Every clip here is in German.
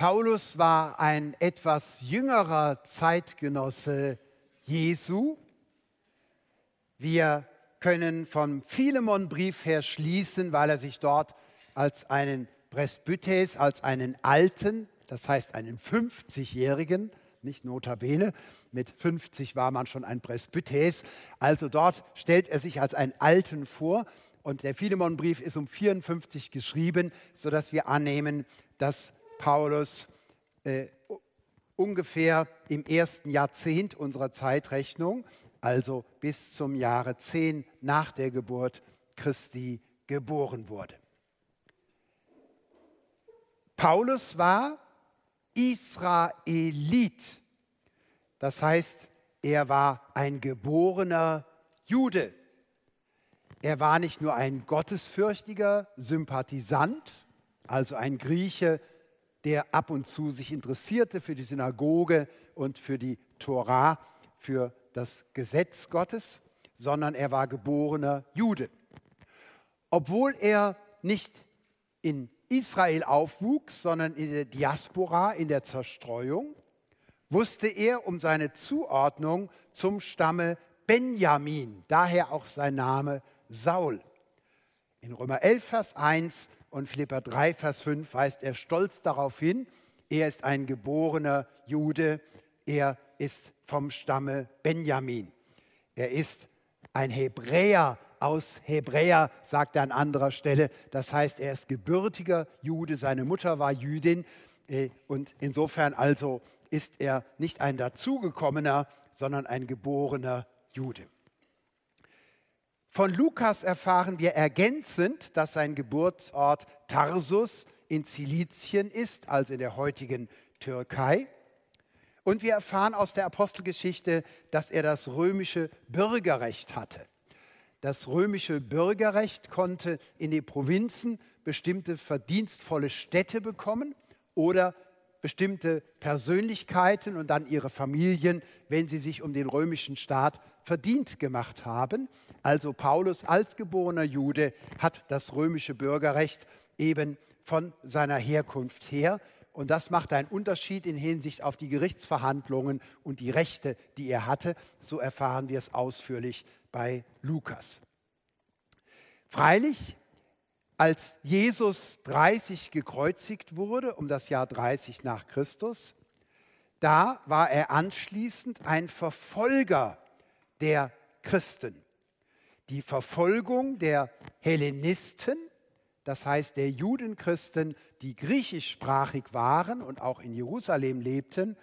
Paulus war ein etwas jüngerer Zeitgenosse Jesu. Wir können vom Philemon-Brief her schließen, weil er sich dort als einen Presbytes, als einen Alten, das heißt einen 50-Jährigen, nicht notabene, mit 50 war man schon ein Presbytes, also dort stellt er sich als einen Alten vor und der Philemon-Brief ist um 54 geschrieben, sodass wir annehmen, dass Paulus äh, ungefähr im ersten Jahrzehnt unserer Zeitrechnung, also bis zum Jahre 10 nach der Geburt Christi, geboren wurde. Paulus war Israelit, das heißt, er war ein geborener Jude. Er war nicht nur ein gottesfürchtiger Sympathisant, also ein Grieche, der ab und zu sich interessierte für die Synagoge und für die Tora, für das Gesetz Gottes, sondern er war geborener Jude. Obwohl er nicht in Israel aufwuchs, sondern in der Diaspora, in der Zerstreuung, wusste er um seine Zuordnung zum Stamme Benjamin, daher auch sein Name Saul. In Römer 11, Vers 1 und Philipper 3, Vers 5 weist er stolz darauf hin, er ist ein geborener Jude, er ist vom Stamme Benjamin. Er ist ein Hebräer aus Hebräer, sagt er an anderer Stelle. Das heißt, er ist gebürtiger Jude, seine Mutter war Jüdin äh, und insofern also ist er nicht ein dazugekommener, sondern ein geborener Jude. Von Lukas erfahren wir ergänzend, dass sein Geburtsort Tarsus in Zilizien ist, also in der heutigen Türkei. Und wir erfahren aus der Apostelgeschichte, dass er das römische Bürgerrecht hatte. Das römische Bürgerrecht konnte in den Provinzen bestimmte verdienstvolle Städte bekommen oder bestimmte Persönlichkeiten und dann ihre Familien, wenn sie sich um den römischen Staat verdient gemacht haben. Also Paulus als geborener Jude hat das römische Bürgerrecht eben von seiner Herkunft her. Und das macht einen Unterschied in Hinsicht auf die Gerichtsverhandlungen und die Rechte, die er hatte. So erfahren wir es ausführlich bei Lukas. Freilich als Jesus 30 gekreuzigt wurde, um das Jahr 30 nach Christus, da war er anschließend ein Verfolger der Christen. Die Verfolgung der Hellenisten, das heißt der Judenchristen, die griechischsprachig waren und auch in Jerusalem lebten,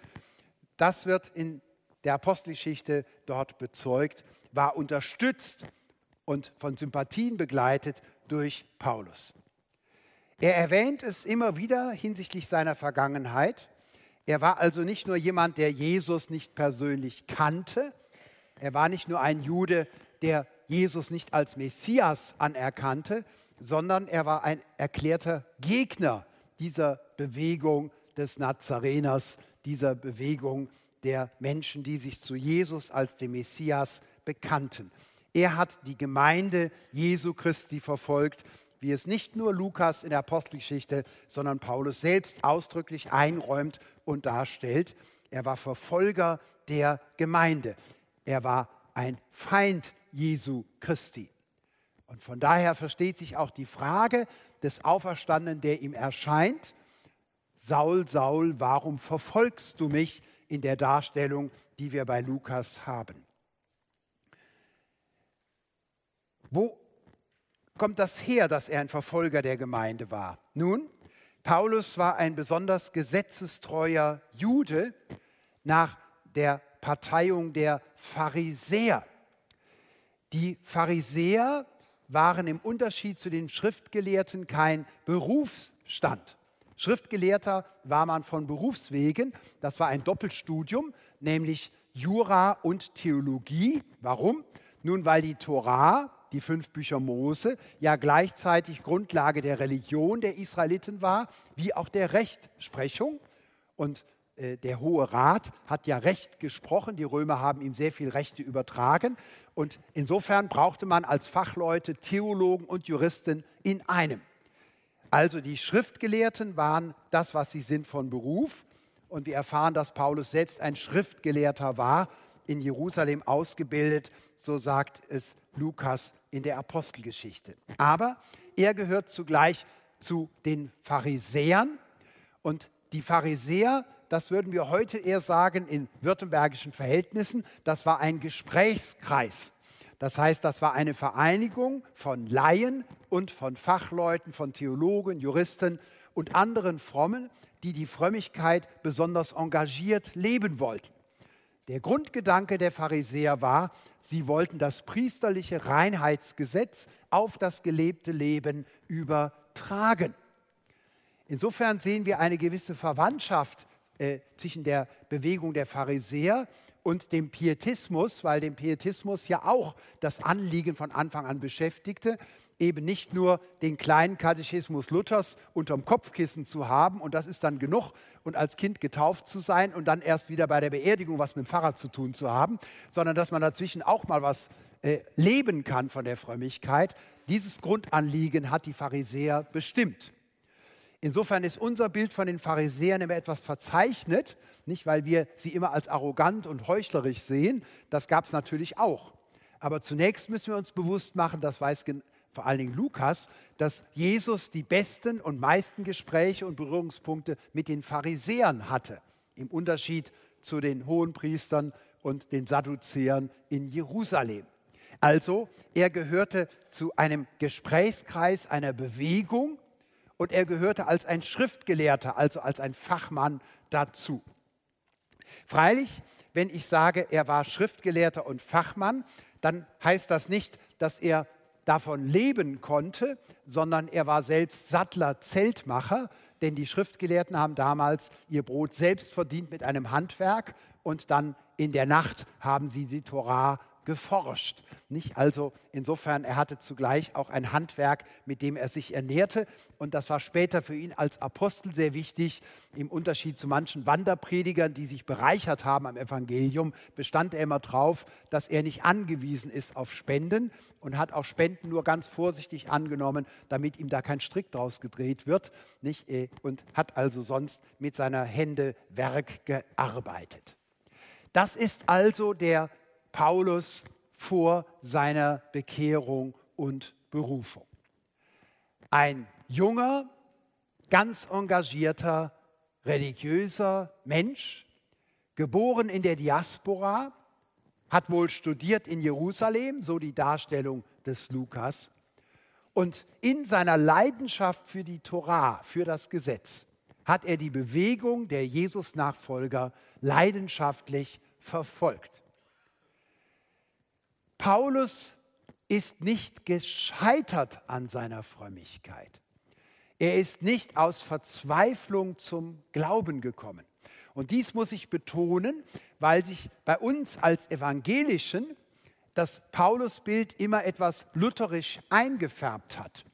das wird in der Apostelgeschichte dort bezeugt, war unterstützt und von Sympathien begleitet durch Paulus. Er erwähnt es immer wieder hinsichtlich seiner Vergangenheit. Er war also nicht nur jemand, der Jesus nicht persönlich kannte. Er war nicht nur ein Jude, der Jesus nicht als Messias anerkannte, sondern er war ein erklärter Gegner dieser Bewegung des Nazareners, dieser Bewegung der Menschen, die sich zu Jesus als dem Messias bekannten. Er hat die Gemeinde Jesu Christi verfolgt, wie es nicht nur Lukas in der Apostelgeschichte, sondern Paulus selbst ausdrücklich einräumt und darstellt. Er war Verfolger der Gemeinde. Er war ein Feind Jesu Christi. Und von daher versteht sich auch die Frage des Auferstandenen, der ihm erscheint, Saul, Saul, warum verfolgst du mich in der Darstellung, die wir bei Lukas haben? Wo kommt das her, dass er ein Verfolger der Gemeinde war? Nun, Paulus war ein besonders gesetzestreuer Jude nach der Parteiung der Pharisäer. Die Pharisäer waren im Unterschied zu den Schriftgelehrten kein Berufsstand. Schriftgelehrter war man von Berufswegen. Das war ein Doppelstudium, nämlich Jura und Theologie. Warum? Nun, weil die Torah, die fünf Bücher Mose, ja gleichzeitig Grundlage der Religion der Israeliten war, wie auch der Rechtsprechung. Und der Hohe Rat hat ja Recht gesprochen. Die Römer haben ihm sehr viel Rechte übertragen. Und insofern brauchte man als Fachleute Theologen und Juristen in einem. Also die Schriftgelehrten waren das, was sie sind von Beruf. Und wir erfahren, dass Paulus selbst ein Schriftgelehrter war, in Jerusalem ausgebildet, so sagt es Lukas in der Apostelgeschichte. Aber er gehört zugleich zu den Pharisäern. Und die Pharisäer, das würden wir heute eher sagen in württembergischen Verhältnissen, das war ein Gesprächskreis. Das heißt, das war eine Vereinigung von Laien und von Fachleuten, von Theologen, Juristen und anderen Frommen, die die Frömmigkeit besonders engagiert leben wollten. Der Grundgedanke der Pharisäer war, sie wollten das priesterliche Reinheitsgesetz auf das gelebte Leben übertragen. Insofern sehen wir eine gewisse Verwandtschaft äh, zwischen der Bewegung der Pharisäer und dem Pietismus, weil dem Pietismus ja auch das Anliegen von Anfang an beschäftigte, eben nicht nur den kleinen Katechismus Luthers unterm Kopfkissen zu haben und das ist dann genug und als Kind getauft zu sein und dann erst wieder bei der Beerdigung was mit dem Pfarrer zu tun zu haben, sondern dass man dazwischen auch mal was äh, leben kann von der Frömmigkeit. Dieses Grundanliegen hat die Pharisäer bestimmt. Insofern ist unser Bild von den Pharisäern immer etwas verzeichnet, nicht weil wir sie immer als arrogant und heuchlerisch sehen, das gab es natürlich auch. Aber zunächst müssen wir uns bewusst machen, das weiß vor allen Dingen Lukas, dass Jesus die besten und meisten Gespräche und Berührungspunkte mit den Pharisäern hatte, im Unterschied zu den Hohenpriestern und den Sadduzäern in Jerusalem. Also, er gehörte zu einem Gesprächskreis, einer Bewegung, und er gehörte als ein Schriftgelehrter, also als ein Fachmann dazu. Freilich, wenn ich sage, er war Schriftgelehrter und Fachmann, dann heißt das nicht, dass er davon leben konnte, sondern er war selbst Sattler, Zeltmacher, denn die Schriftgelehrten haben damals ihr Brot selbst verdient mit einem Handwerk und dann in der Nacht haben sie die Torah geforscht. Nicht? Also insofern, er hatte zugleich auch ein Handwerk, mit dem er sich ernährte. Und das war später für ihn als Apostel sehr wichtig. Im Unterschied zu manchen Wanderpredigern, die sich bereichert haben am Evangelium, bestand er immer darauf, dass er nicht angewiesen ist auf Spenden und hat auch Spenden nur ganz vorsichtig angenommen, damit ihm da kein Strick draus gedreht wird. Nicht? Und hat also sonst mit seiner Hände Werk gearbeitet. Das ist also der Paulus vor seiner Bekehrung und Berufung. Ein junger, ganz engagierter, religiöser Mensch, geboren in der Diaspora, hat wohl studiert in Jerusalem, so die Darstellung des Lukas, und in seiner Leidenschaft für die Torah, für das Gesetz, hat er die Bewegung der Jesus-Nachfolger leidenschaftlich verfolgt. Paulus ist nicht gescheitert an seiner Frömmigkeit. Er ist nicht aus Verzweiflung zum Glauben gekommen. Und dies muss ich betonen, weil sich bei uns als Evangelischen das Paulusbild immer etwas lutherisch eingefärbt hat.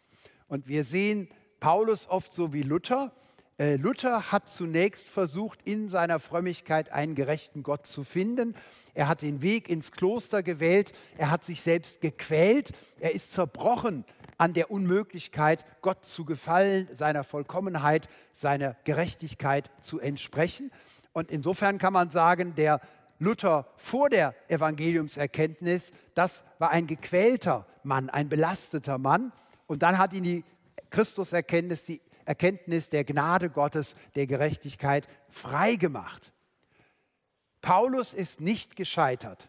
Und wir sehen Paulus oft so wie Luther, Luther hat zunächst versucht, in seiner Frömmigkeit einen gerechten Gott zu finden. Er hat den Weg ins Kloster gewählt. Er hat sich selbst gequält. Er ist zerbrochen an der Unmöglichkeit, Gott zu gefallen, seiner Vollkommenheit, seiner Gerechtigkeit zu entsprechen. Und insofern kann man sagen, der Luther vor der Evangeliumserkenntnis, das war ein gequälter Mann, ein belasteter Mann. Und dann hat ihn die Christuserkenntnis, die Erkenntnis der Gnade Gottes, der Gerechtigkeit frei gemacht. Paulus ist nicht gescheitert,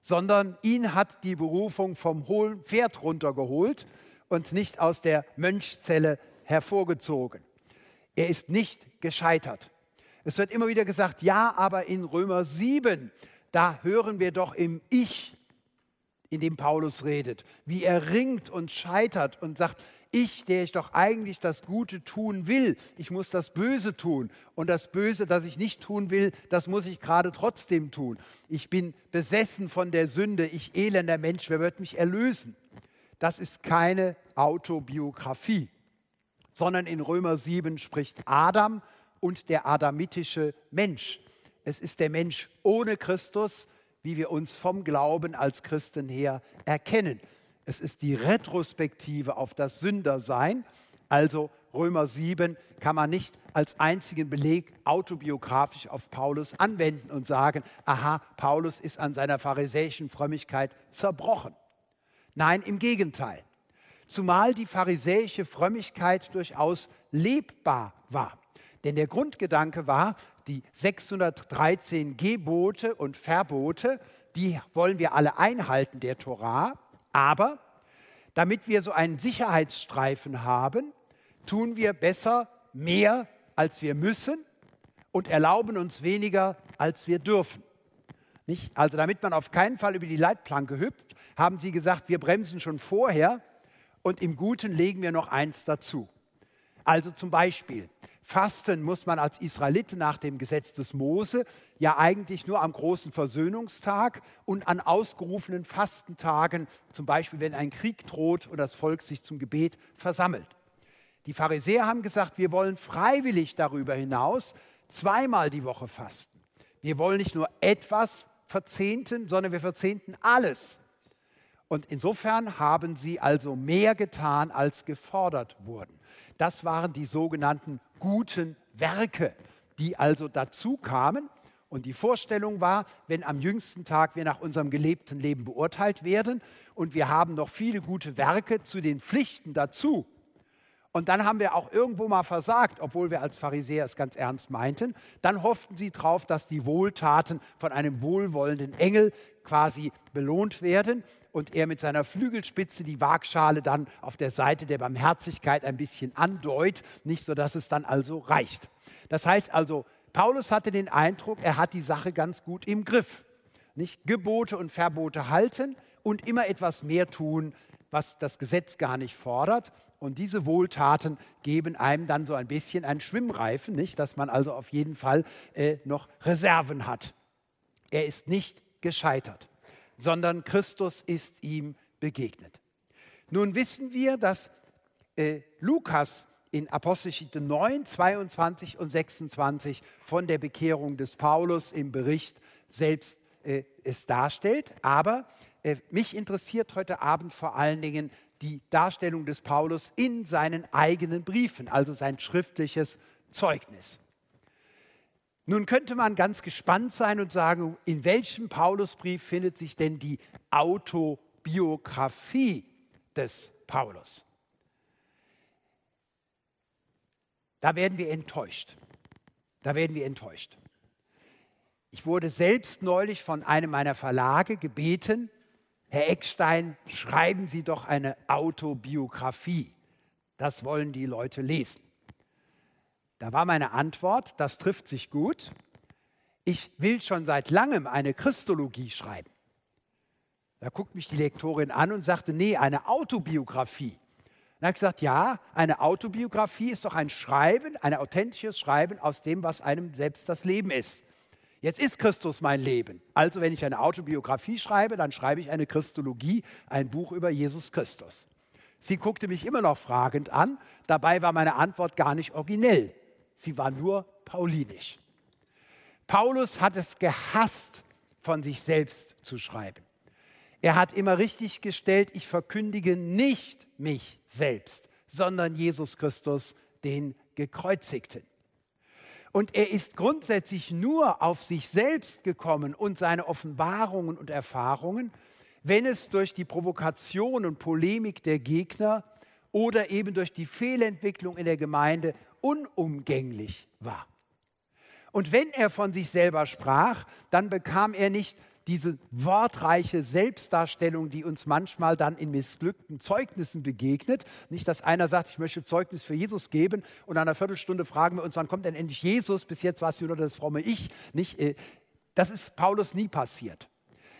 sondern ihn hat die Berufung vom hohen Pferd runtergeholt und nicht aus der Mönchzelle hervorgezogen. Er ist nicht gescheitert. Es wird immer wieder gesagt, ja, aber in Römer 7, da hören wir doch im Ich, in dem Paulus redet, wie er ringt und scheitert und sagt, ich, der ich doch eigentlich das Gute tun will, ich muss das Böse tun. Und das Böse, das ich nicht tun will, das muss ich gerade trotzdem tun. Ich bin besessen von der Sünde, ich elender Mensch, wer wird mich erlösen? Das ist keine Autobiografie, sondern in Römer 7 spricht Adam und der adamitische Mensch. Es ist der Mensch ohne Christus, wie wir uns vom Glauben als Christen her erkennen. Es ist die Retrospektive auf das Sündersein, also Römer 7 kann man nicht als einzigen Beleg autobiografisch auf Paulus anwenden und sagen, aha, Paulus ist an seiner pharisäischen Frömmigkeit zerbrochen. Nein, im Gegenteil. Zumal die pharisäische Frömmigkeit durchaus lebbar war. Denn der Grundgedanke war, die 613 Gebote und Verbote, die wollen wir alle einhalten, der Torah. Aber damit wir so einen Sicherheitsstreifen haben, tun wir besser mehr, als wir müssen und erlauben uns weniger, als wir dürfen. Nicht? Also damit man auf keinen Fall über die Leitplanke hüpft, haben sie gesagt, wir bremsen schon vorher und im Guten legen wir noch eins dazu. Also zum Beispiel, Fasten muss man als Israelit nach dem Gesetz des Mose ja eigentlich nur am großen Versöhnungstag und an ausgerufenen Fastentagen, zum Beispiel wenn ein Krieg droht und das Volk sich zum Gebet versammelt. Die Pharisäer haben gesagt, wir wollen freiwillig darüber hinaus zweimal die Woche fasten. Wir wollen nicht nur etwas verzehnten, sondern wir verzehnten alles. Und insofern haben sie also mehr getan, als gefordert wurden. Das waren die sogenannten guten Werke, die also dazu kamen. Und die Vorstellung war, wenn am jüngsten Tag wir nach unserem gelebten Leben beurteilt werden und wir haben noch viele gute Werke zu den Pflichten dazu, und dann haben wir auch irgendwo mal versagt, obwohl wir als Pharisäer es ganz ernst meinten. Dann hofften sie darauf, dass die Wohltaten von einem wohlwollenden Engel quasi belohnt werden und er mit seiner Flügelspitze die Waagschale dann auf der Seite der Barmherzigkeit ein bisschen andeut, nicht so, dass es dann also reicht. Das heißt also, Paulus hatte den Eindruck, er hat die Sache ganz gut im Griff. Nicht Gebote und Verbote halten und immer etwas mehr tun, was das Gesetz gar nicht fordert. Und diese Wohltaten geben einem dann so ein bisschen einen Schwimmreifen, nicht? dass man also auf jeden Fall äh, noch Reserven hat. Er ist nicht gescheitert, sondern Christus ist ihm begegnet. Nun wissen wir, dass äh, Lukas in Apostelgeschichte 9, 22 und 26 von der Bekehrung des Paulus im Bericht selbst äh, es darstellt. Aber äh, mich interessiert heute Abend vor allen Dingen die Darstellung des Paulus in seinen eigenen Briefen, also sein schriftliches Zeugnis. Nun könnte man ganz gespannt sein und sagen, in welchem Paulusbrief findet sich denn die Autobiografie des Paulus? Da werden wir enttäuscht. Da werden wir enttäuscht. Ich wurde selbst neulich von einem meiner Verlage gebeten, Herr Eckstein, schreiben Sie doch eine Autobiografie. Das wollen die Leute lesen. Da war meine Antwort, das trifft sich gut. Ich will schon seit langem eine Christologie schreiben. Da guckt mich die Lektorin an und sagte, nee, eine Autobiografie. Dann habe ich gesagt, ja, eine Autobiografie ist doch ein Schreiben, ein authentisches Schreiben aus dem, was einem selbst das Leben ist. Jetzt ist Christus mein Leben. Also wenn ich eine Autobiografie schreibe, dann schreibe ich eine Christologie, ein Buch über Jesus Christus. Sie guckte mich immer noch fragend an. Dabei war meine Antwort gar nicht originell. Sie war nur paulinisch. Paulus hat es gehasst, von sich selbst zu schreiben. Er hat immer richtig gestellt, ich verkündige nicht mich selbst, sondern Jesus Christus, den gekreuzigten. Und er ist grundsätzlich nur auf sich selbst gekommen und seine Offenbarungen und Erfahrungen, wenn es durch die Provokation und Polemik der Gegner oder eben durch die Fehlentwicklung in der Gemeinde unumgänglich war. Und wenn er von sich selber sprach, dann bekam er nicht diese wortreiche Selbstdarstellung, die uns manchmal dann in missglückten Zeugnissen begegnet. Nicht, dass einer sagt, ich möchte Zeugnis für Jesus geben und nach einer Viertelstunde fragen wir uns, wann kommt denn endlich Jesus? Bis jetzt war es nur das fromme Ich. Nicht, äh, das ist Paulus nie passiert.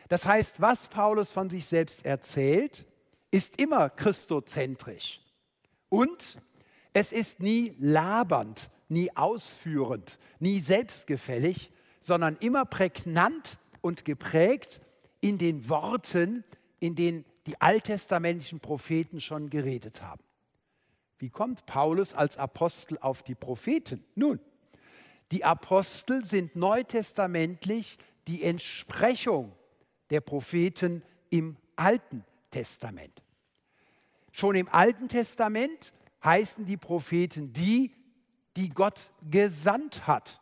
Das heißt, was Paulus von sich selbst erzählt, ist immer christozentrisch. Und es ist nie labernd, nie ausführend, nie selbstgefällig, sondern immer prägnant und geprägt in den Worten, in denen die alttestamentlichen Propheten schon geredet haben. Wie kommt Paulus als Apostel auf die Propheten? Nun, die Apostel sind neutestamentlich die Entsprechung der Propheten im Alten Testament. Schon im Alten Testament heißen die Propheten die, die Gott gesandt hat.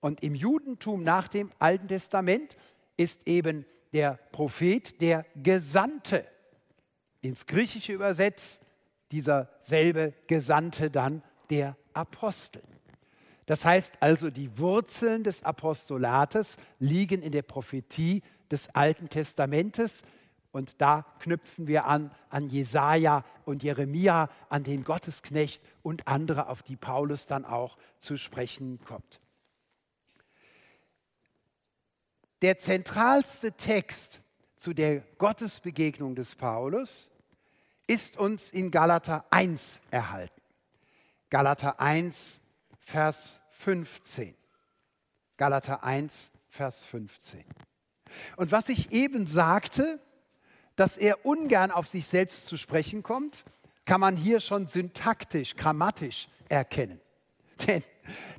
Und im Judentum nach dem Alten Testament ist eben der Prophet der Gesandte. Ins Griechische übersetzt dieser selbe Gesandte dann der Apostel. Das heißt also, die Wurzeln des Apostolates liegen in der Prophetie des Alten Testamentes. Und da knüpfen wir an an Jesaja und Jeremia, an den Gottesknecht und andere, auf die Paulus dann auch zu sprechen kommt. Der zentralste Text zu der Gottesbegegnung des Paulus ist uns in Galater 1 erhalten. Galater 1, Vers 15. Galater 1, Vers 15. Und was ich eben sagte, dass er ungern auf sich selbst zu sprechen kommt, kann man hier schon syntaktisch, grammatisch erkennen. Denn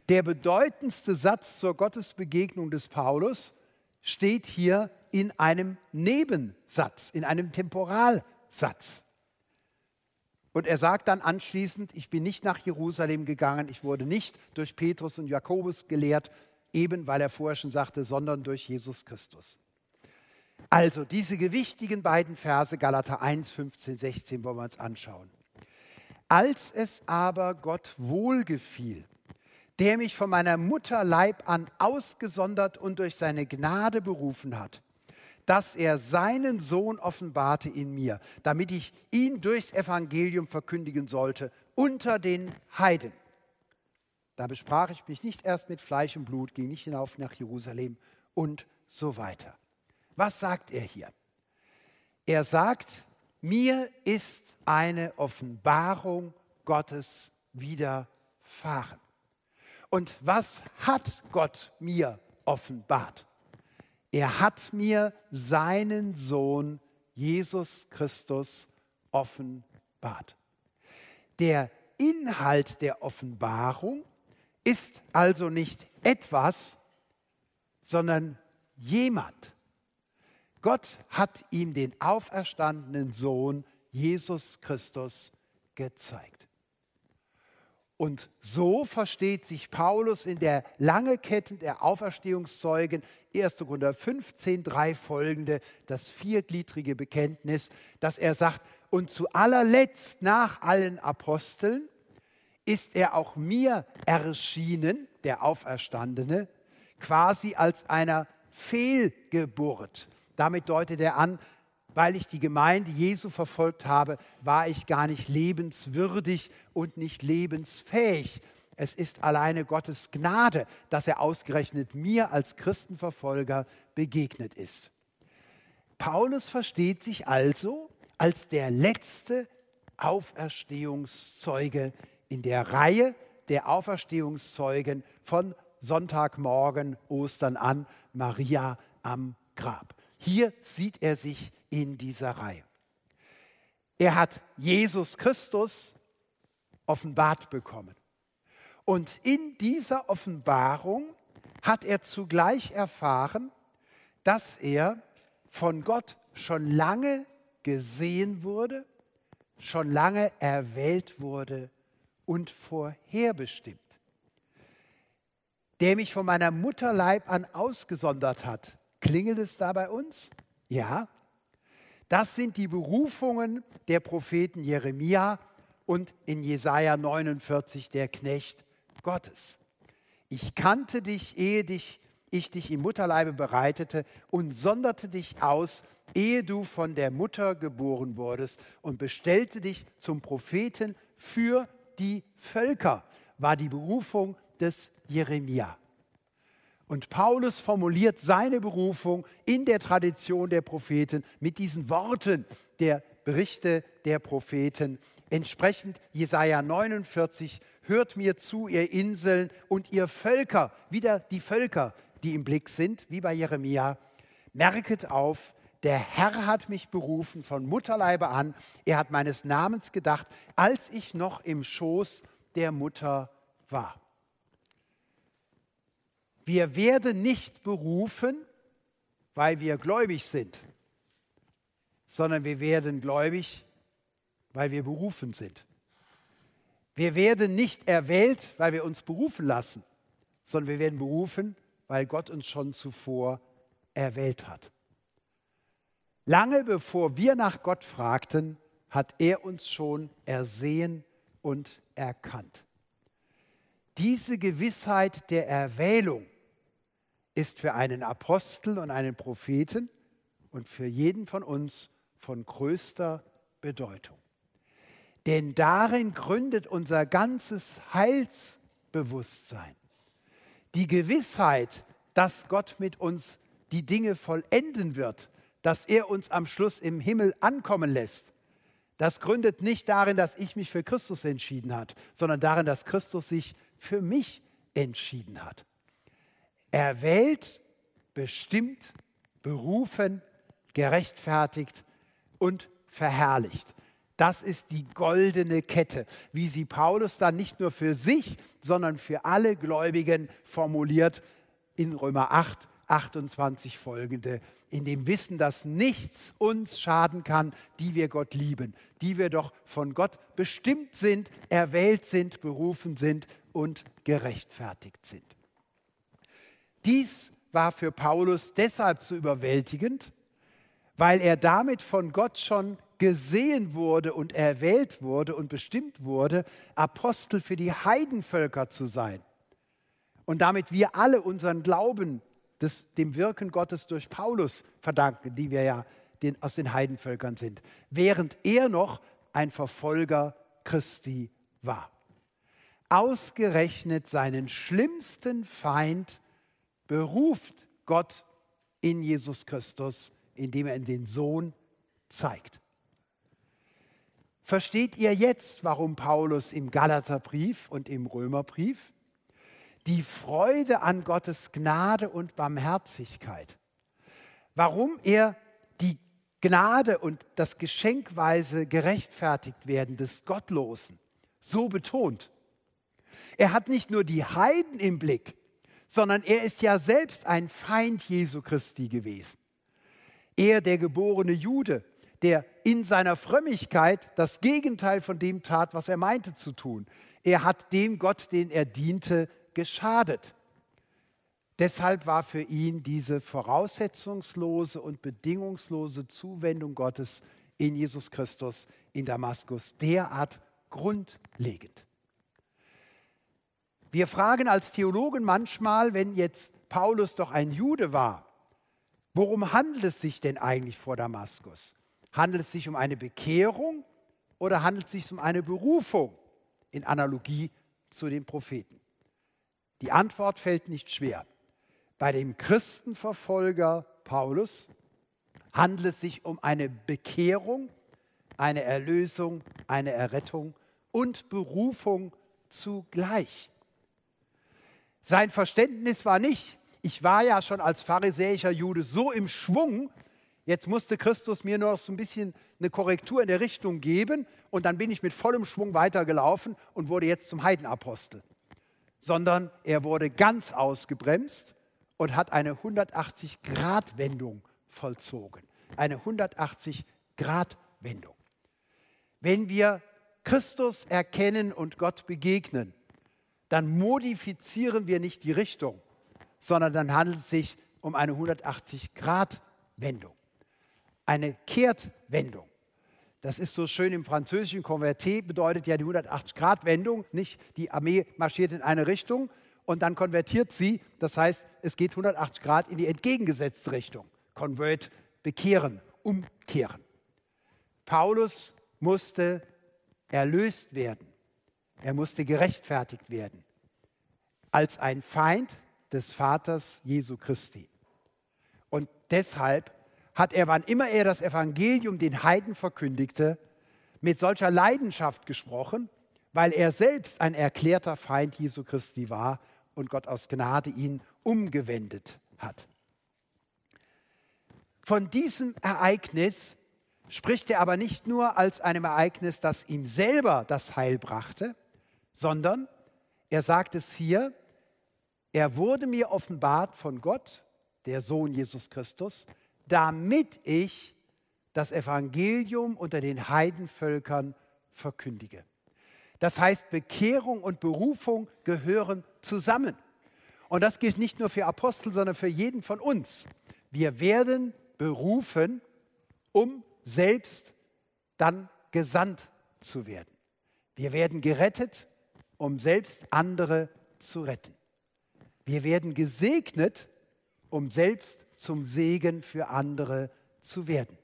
der bedeutendste Satz zur Gottesbegegnung des Paulus steht hier in einem Nebensatz, in einem Temporalsatz. Und er sagt dann anschließend, ich bin nicht nach Jerusalem gegangen, ich wurde nicht durch Petrus und Jakobus gelehrt, eben weil er vorher schon sagte, sondern durch Jesus Christus. Also diese gewichtigen beiden Verse, Galater 1, 15, 16, wollen wir uns anschauen. Als es aber Gott wohlgefiel, der mich von meiner Mutter Leib an ausgesondert und durch seine Gnade berufen hat, dass er seinen Sohn offenbarte in mir, damit ich ihn durchs Evangelium verkündigen sollte unter den Heiden. Da besprach ich mich nicht erst mit Fleisch und Blut, ging nicht hinauf nach Jerusalem und so weiter. Was sagt er hier? Er sagt, mir ist eine Offenbarung Gottes widerfahren. Und was hat Gott mir offenbart? Er hat mir seinen Sohn Jesus Christus offenbart. Der Inhalt der Offenbarung ist also nicht etwas, sondern jemand. Gott hat ihm den auferstandenen Sohn Jesus Christus gezeigt. Und so versteht sich Paulus in der lange Kette der Auferstehungszeugen, 1. Korinther 15, drei folgende, das viergliedrige Bekenntnis, dass er sagt, und zu allerletzt nach allen Aposteln ist er auch mir erschienen, der Auferstandene, quasi als einer Fehlgeburt. Damit deutet er an, weil ich die Gemeinde Jesu verfolgt habe, war ich gar nicht lebenswürdig und nicht lebensfähig. Es ist alleine Gottes Gnade, dass er ausgerechnet mir als Christenverfolger begegnet ist. Paulus versteht sich also als der letzte Auferstehungszeuge in der Reihe der Auferstehungszeugen von Sonntagmorgen Ostern an, Maria am Grab. Hier sieht er sich in dieser Reihe. Er hat Jesus Christus offenbart bekommen. Und in dieser Offenbarung hat er zugleich erfahren, dass er von Gott schon lange gesehen wurde, schon lange erwählt wurde und vorherbestimmt. Der mich von meiner Mutterleib an ausgesondert hat. Klingelt es da bei uns? Ja, das sind die Berufungen der Propheten Jeremia und in Jesaja 49 der Knecht Gottes. Ich kannte dich, ehe dich, ich dich im Mutterleibe bereitete und sonderte dich aus, ehe du von der Mutter geboren wurdest und bestellte dich zum Propheten für die Völker, war die Berufung des Jeremia. Und Paulus formuliert seine Berufung in der Tradition der Propheten mit diesen Worten der Berichte der Propheten. Entsprechend Jesaja 49, hört mir zu, ihr Inseln und ihr Völker, wieder die Völker, die im Blick sind, wie bei Jeremia. Merket auf, der Herr hat mich berufen von Mutterleibe an. Er hat meines Namens gedacht, als ich noch im Schoß der Mutter war. Wir werden nicht berufen, weil wir gläubig sind, sondern wir werden gläubig, weil wir berufen sind. Wir werden nicht erwählt, weil wir uns berufen lassen, sondern wir werden berufen, weil Gott uns schon zuvor erwählt hat. Lange bevor wir nach Gott fragten, hat er uns schon ersehen und erkannt. Diese Gewissheit der Erwählung ist für einen Apostel und einen Propheten und für jeden von uns von größter Bedeutung. Denn darin gründet unser ganzes Heilsbewusstsein. Die Gewissheit, dass Gott mit uns die Dinge vollenden wird, dass er uns am Schluss im Himmel ankommen lässt, das gründet nicht darin, dass ich mich für Christus entschieden habe, sondern darin, dass Christus sich für mich entschieden hat. Erwählt, bestimmt, berufen, gerechtfertigt und verherrlicht. Das ist die goldene Kette, wie sie Paulus dann nicht nur für sich, sondern für alle Gläubigen formuliert in Römer 8, 28 folgende, in dem Wissen, dass nichts uns schaden kann, die wir Gott lieben, die wir doch von Gott bestimmt sind, erwählt sind, berufen sind und gerechtfertigt sind. Dies war für Paulus deshalb so überwältigend, weil er damit von Gott schon gesehen wurde und erwählt wurde und bestimmt wurde, Apostel für die Heidenvölker zu sein. Und damit wir alle unseren Glauben des, dem Wirken Gottes durch Paulus verdanken, die wir ja den, aus den Heidenvölkern sind, während er noch ein Verfolger Christi war. Ausgerechnet seinen schlimmsten Feind beruft Gott in Jesus Christus, indem er in den Sohn zeigt. Versteht ihr jetzt, warum Paulus im Galaterbrief und im Römerbrief die Freude an Gottes Gnade und Barmherzigkeit, warum er die Gnade und das geschenkweise gerechtfertigt werden des Gottlosen so betont? Er hat nicht nur die Heiden im Blick, sondern er ist ja selbst ein Feind Jesu Christi gewesen. Er, der geborene Jude, der in seiner Frömmigkeit das Gegenteil von dem tat, was er meinte zu tun. Er hat dem Gott, den er diente, geschadet. Deshalb war für ihn diese voraussetzungslose und bedingungslose Zuwendung Gottes in Jesus Christus in Damaskus derart grundlegend. Wir fragen als Theologen manchmal, wenn jetzt Paulus doch ein Jude war, worum handelt es sich denn eigentlich vor Damaskus? Handelt es sich um eine Bekehrung oder handelt es sich um eine Berufung in Analogie zu den Propheten? Die Antwort fällt nicht schwer. Bei dem Christenverfolger Paulus handelt es sich um eine Bekehrung, eine Erlösung, eine Errettung und Berufung zugleich. Sein Verständnis war nicht, ich war ja schon als pharisäischer Jude so im Schwung, Jetzt musste Christus mir nur noch so ein bisschen eine Korrektur in der Richtung geben und dann bin ich mit vollem Schwung weitergelaufen und wurde jetzt zum Heidenapostel. Sondern er wurde ganz ausgebremst und hat eine 180-Grad-Wendung vollzogen. Eine 180-Grad-Wendung. Wenn wir Christus erkennen und Gott begegnen, dann modifizieren wir nicht die Richtung, sondern dann handelt es sich um eine 180-Grad-Wendung eine Kehrtwendung. Das ist so schön im französischen Converté, bedeutet ja die 180-Grad-Wendung, nicht die Armee marschiert in eine Richtung und dann konvertiert sie. Das heißt, es geht 180 Grad in die entgegengesetzte Richtung. Convert, bekehren, umkehren. Paulus musste erlöst werden. Er musste gerechtfertigt werden als ein Feind des Vaters Jesu Christi. Und deshalb hat er, wann immer er das Evangelium den Heiden verkündigte, mit solcher Leidenschaft gesprochen, weil er selbst ein erklärter Feind Jesu Christi war und Gott aus Gnade ihn umgewendet hat. Von diesem Ereignis spricht er aber nicht nur als einem Ereignis, das ihm selber das Heil brachte, sondern er sagt es hier, er wurde mir offenbart von Gott, der Sohn Jesus Christus, damit ich das Evangelium unter den Heidenvölkern verkündige. Das heißt, Bekehrung und Berufung gehören zusammen. Und das gilt nicht nur für Apostel, sondern für jeden von uns. Wir werden berufen, um selbst dann gesandt zu werden. Wir werden gerettet, um selbst andere zu retten. Wir werden gesegnet, um selbst zum Segen für andere zu werden.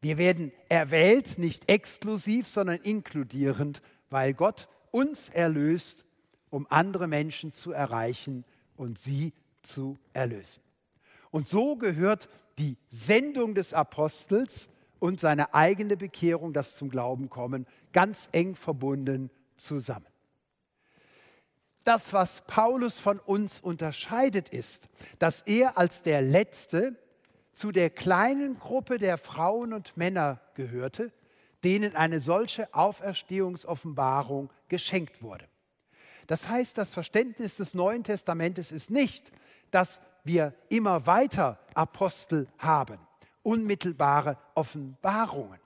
Wir werden erwählt, nicht exklusiv, sondern inkludierend, weil Gott uns erlöst, um andere Menschen zu erreichen und sie zu erlösen. Und so gehört die Sendung des Apostels und seine eigene Bekehrung, das zum Glauben kommen, ganz eng verbunden zusammen. Das, was Paulus von uns unterscheidet, ist, dass er als der Letzte zu der kleinen Gruppe der Frauen und Männer gehörte, denen eine solche Auferstehungsoffenbarung geschenkt wurde. Das heißt, das Verständnis des Neuen Testamentes ist nicht, dass wir immer weiter Apostel haben, unmittelbare Offenbarungen.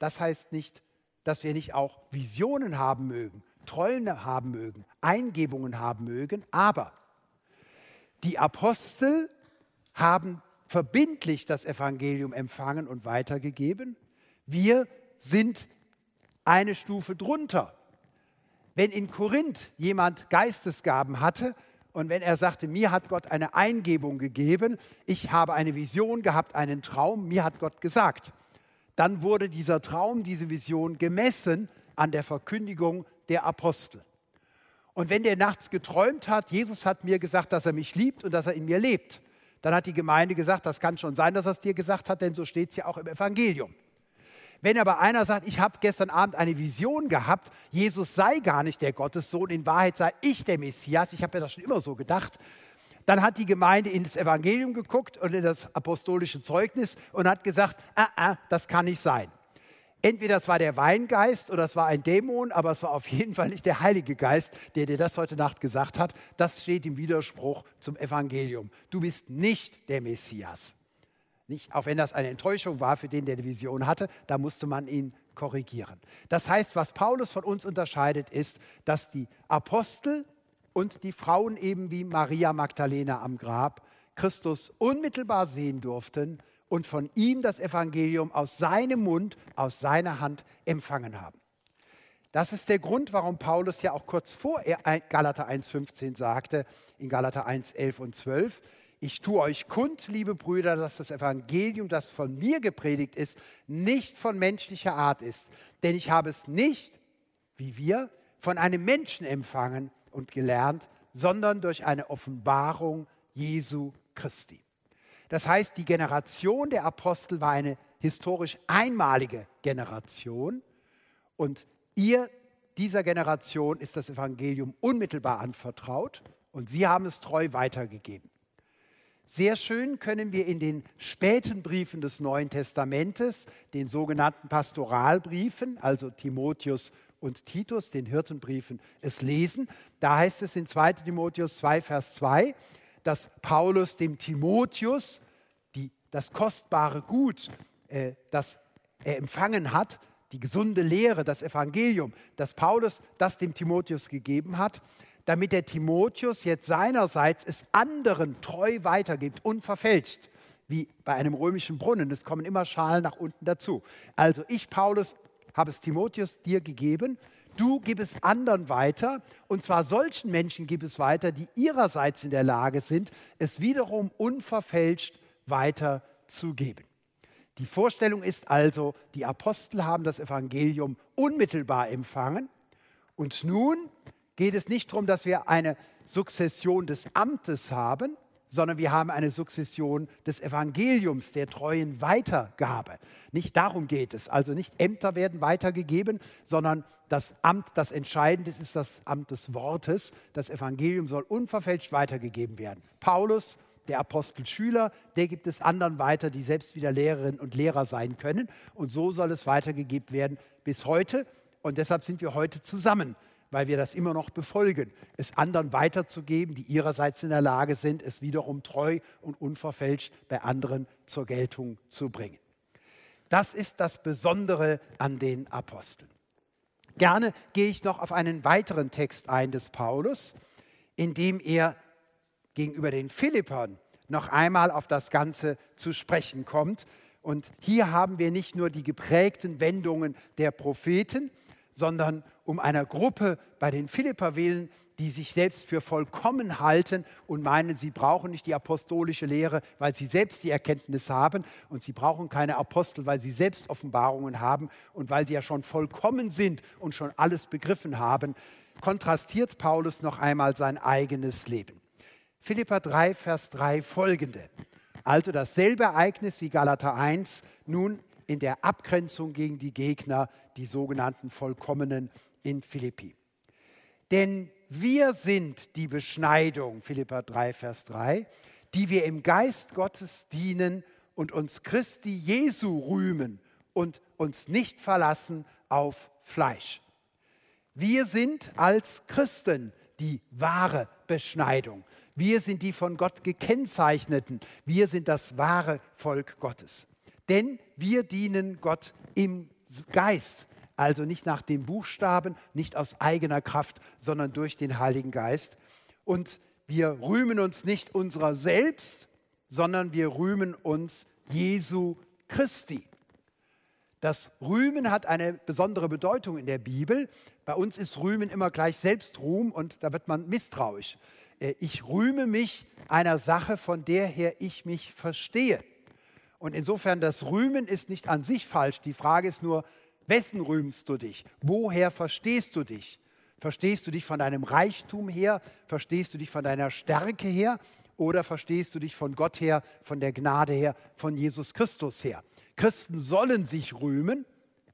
Das heißt nicht, dass wir nicht auch Visionen haben mögen, Träume haben mögen, Eingebungen haben mögen, aber die Apostel haben verbindlich das Evangelium empfangen und weitergegeben. Wir sind eine Stufe drunter. Wenn in Korinth jemand Geistesgaben hatte und wenn er sagte, mir hat Gott eine Eingebung gegeben, ich habe eine Vision gehabt, einen Traum, mir hat Gott gesagt, dann wurde dieser Traum, diese Vision gemessen an der Verkündigung der Apostel. Und wenn der nachts geträumt hat, Jesus hat mir gesagt, dass er mich liebt und dass er in mir lebt, dann hat die Gemeinde gesagt, das kann schon sein, dass er es dir gesagt hat, denn so steht es ja auch im Evangelium. Wenn aber einer sagt, ich habe gestern Abend eine Vision gehabt, Jesus sei gar nicht der Gottessohn, in Wahrheit sei ich der Messias, ich habe mir das schon immer so gedacht, dann hat die Gemeinde in das Evangelium geguckt und in das apostolische Zeugnis und hat gesagt, ah, ah, das kann nicht sein. Entweder das war der Weingeist oder es war ein Dämon, aber es war auf jeden Fall nicht der Heilige Geist, der dir das heute Nacht gesagt hat. Das steht im Widerspruch zum Evangelium. Du bist nicht der Messias. Nicht, auch wenn das eine Enttäuschung war für den, der die Vision hatte, da musste man ihn korrigieren. Das heißt, was Paulus von uns unterscheidet, ist, dass die Apostel und die Frauen eben wie Maria Magdalena am Grab Christus unmittelbar sehen durften und von ihm das Evangelium aus seinem Mund, aus seiner Hand empfangen haben. Das ist der Grund, warum Paulus ja auch kurz vor Galater 1,15 sagte, in Galater 1, 11 und 12, ich tue euch kund, liebe Brüder, dass das Evangelium, das von mir gepredigt ist, nicht von menschlicher Art ist. Denn ich habe es nicht, wie wir, von einem Menschen empfangen und gelernt, sondern durch eine Offenbarung Jesu Christi. Das heißt, die Generation der Apostel war eine historisch einmalige Generation und ihr, dieser Generation, ist das Evangelium unmittelbar anvertraut und sie haben es treu weitergegeben. Sehr schön können wir in den späten Briefen des Neuen Testamentes, den sogenannten Pastoralbriefen, also Timotheus und Titus, den Hirtenbriefen, es lesen. Da heißt es in 2 Timotheus 2, Vers 2, dass Paulus dem Timotheus die, das kostbare Gut, äh, das er empfangen hat, die gesunde Lehre, das Evangelium, dass Paulus das dem Timotheus gegeben hat, damit der Timotheus jetzt seinerseits es anderen treu weitergibt, unverfälscht, wie bei einem römischen Brunnen. Es kommen immer Schalen nach unten dazu. Also ich, Paulus, habe es Timotheus dir gegeben, du gib es anderen weiter, und zwar solchen Menschen gib es weiter, die ihrerseits in der Lage sind, es wiederum unverfälscht weiterzugeben. Die Vorstellung ist also, die Apostel haben das Evangelium unmittelbar empfangen und nun geht es nicht darum, dass wir eine Sukzession des Amtes haben, sondern wir haben eine Sukzession des Evangeliums, der treuen Weitergabe. Nicht darum geht es. Also nicht Ämter werden weitergegeben, sondern das Amt, das Entscheidende ist das Amt des Wortes. Das Evangelium soll unverfälscht weitergegeben werden. Paulus, der Apostelschüler, der gibt es anderen weiter, die selbst wieder Lehrerinnen und Lehrer sein können. Und so soll es weitergegeben werden bis heute. Und deshalb sind wir heute zusammen weil wir das immer noch befolgen, es anderen weiterzugeben, die ihrerseits in der Lage sind, es wiederum treu und unverfälscht bei anderen zur Geltung zu bringen. Das ist das Besondere an den Aposteln. Gerne gehe ich noch auf einen weiteren Text ein des Paulus, in dem er gegenüber den Philippern noch einmal auf das Ganze zu sprechen kommt. Und hier haben wir nicht nur die geprägten Wendungen der Propheten, sondern um einer Gruppe bei den Philipper willen, die sich selbst für vollkommen halten und meinen, sie brauchen nicht die apostolische Lehre, weil sie selbst die Erkenntnis haben und sie brauchen keine Apostel, weil sie selbst Offenbarungen haben und weil sie ja schon vollkommen sind und schon alles begriffen haben, kontrastiert Paulus noch einmal sein eigenes Leben. Philippa 3, Vers 3 folgende. Also dasselbe Ereignis wie Galater 1, nun in der Abgrenzung gegen die Gegner, die sogenannten Vollkommenen in Philippi. Denn wir sind die Beschneidung, Philippa 3, Vers 3, die wir im Geist Gottes dienen und uns Christi Jesu rühmen und uns nicht verlassen auf Fleisch. Wir sind als Christen die wahre Beschneidung. Wir sind die von Gott gekennzeichneten. Wir sind das wahre Volk Gottes. Denn wir dienen Gott im Geist, also nicht nach dem Buchstaben, nicht aus eigener Kraft, sondern durch den Heiligen Geist. Und wir rühmen uns nicht unserer selbst, sondern wir rühmen uns Jesu Christi. Das Rühmen hat eine besondere Bedeutung in der Bibel. Bei uns ist Rühmen immer gleich Selbstruhm und da wird man misstrauisch. Äh, ich rühme mich einer Sache, von der her ich mich verstehe. Und insofern, das Rühmen ist nicht an sich falsch. Die Frage ist nur, Wessen rühmst du dich? Woher verstehst du dich? Verstehst du dich von deinem Reichtum her? Verstehst du dich von deiner Stärke her? Oder verstehst du dich von Gott her, von der Gnade her, von Jesus Christus her? Christen sollen sich rühmen,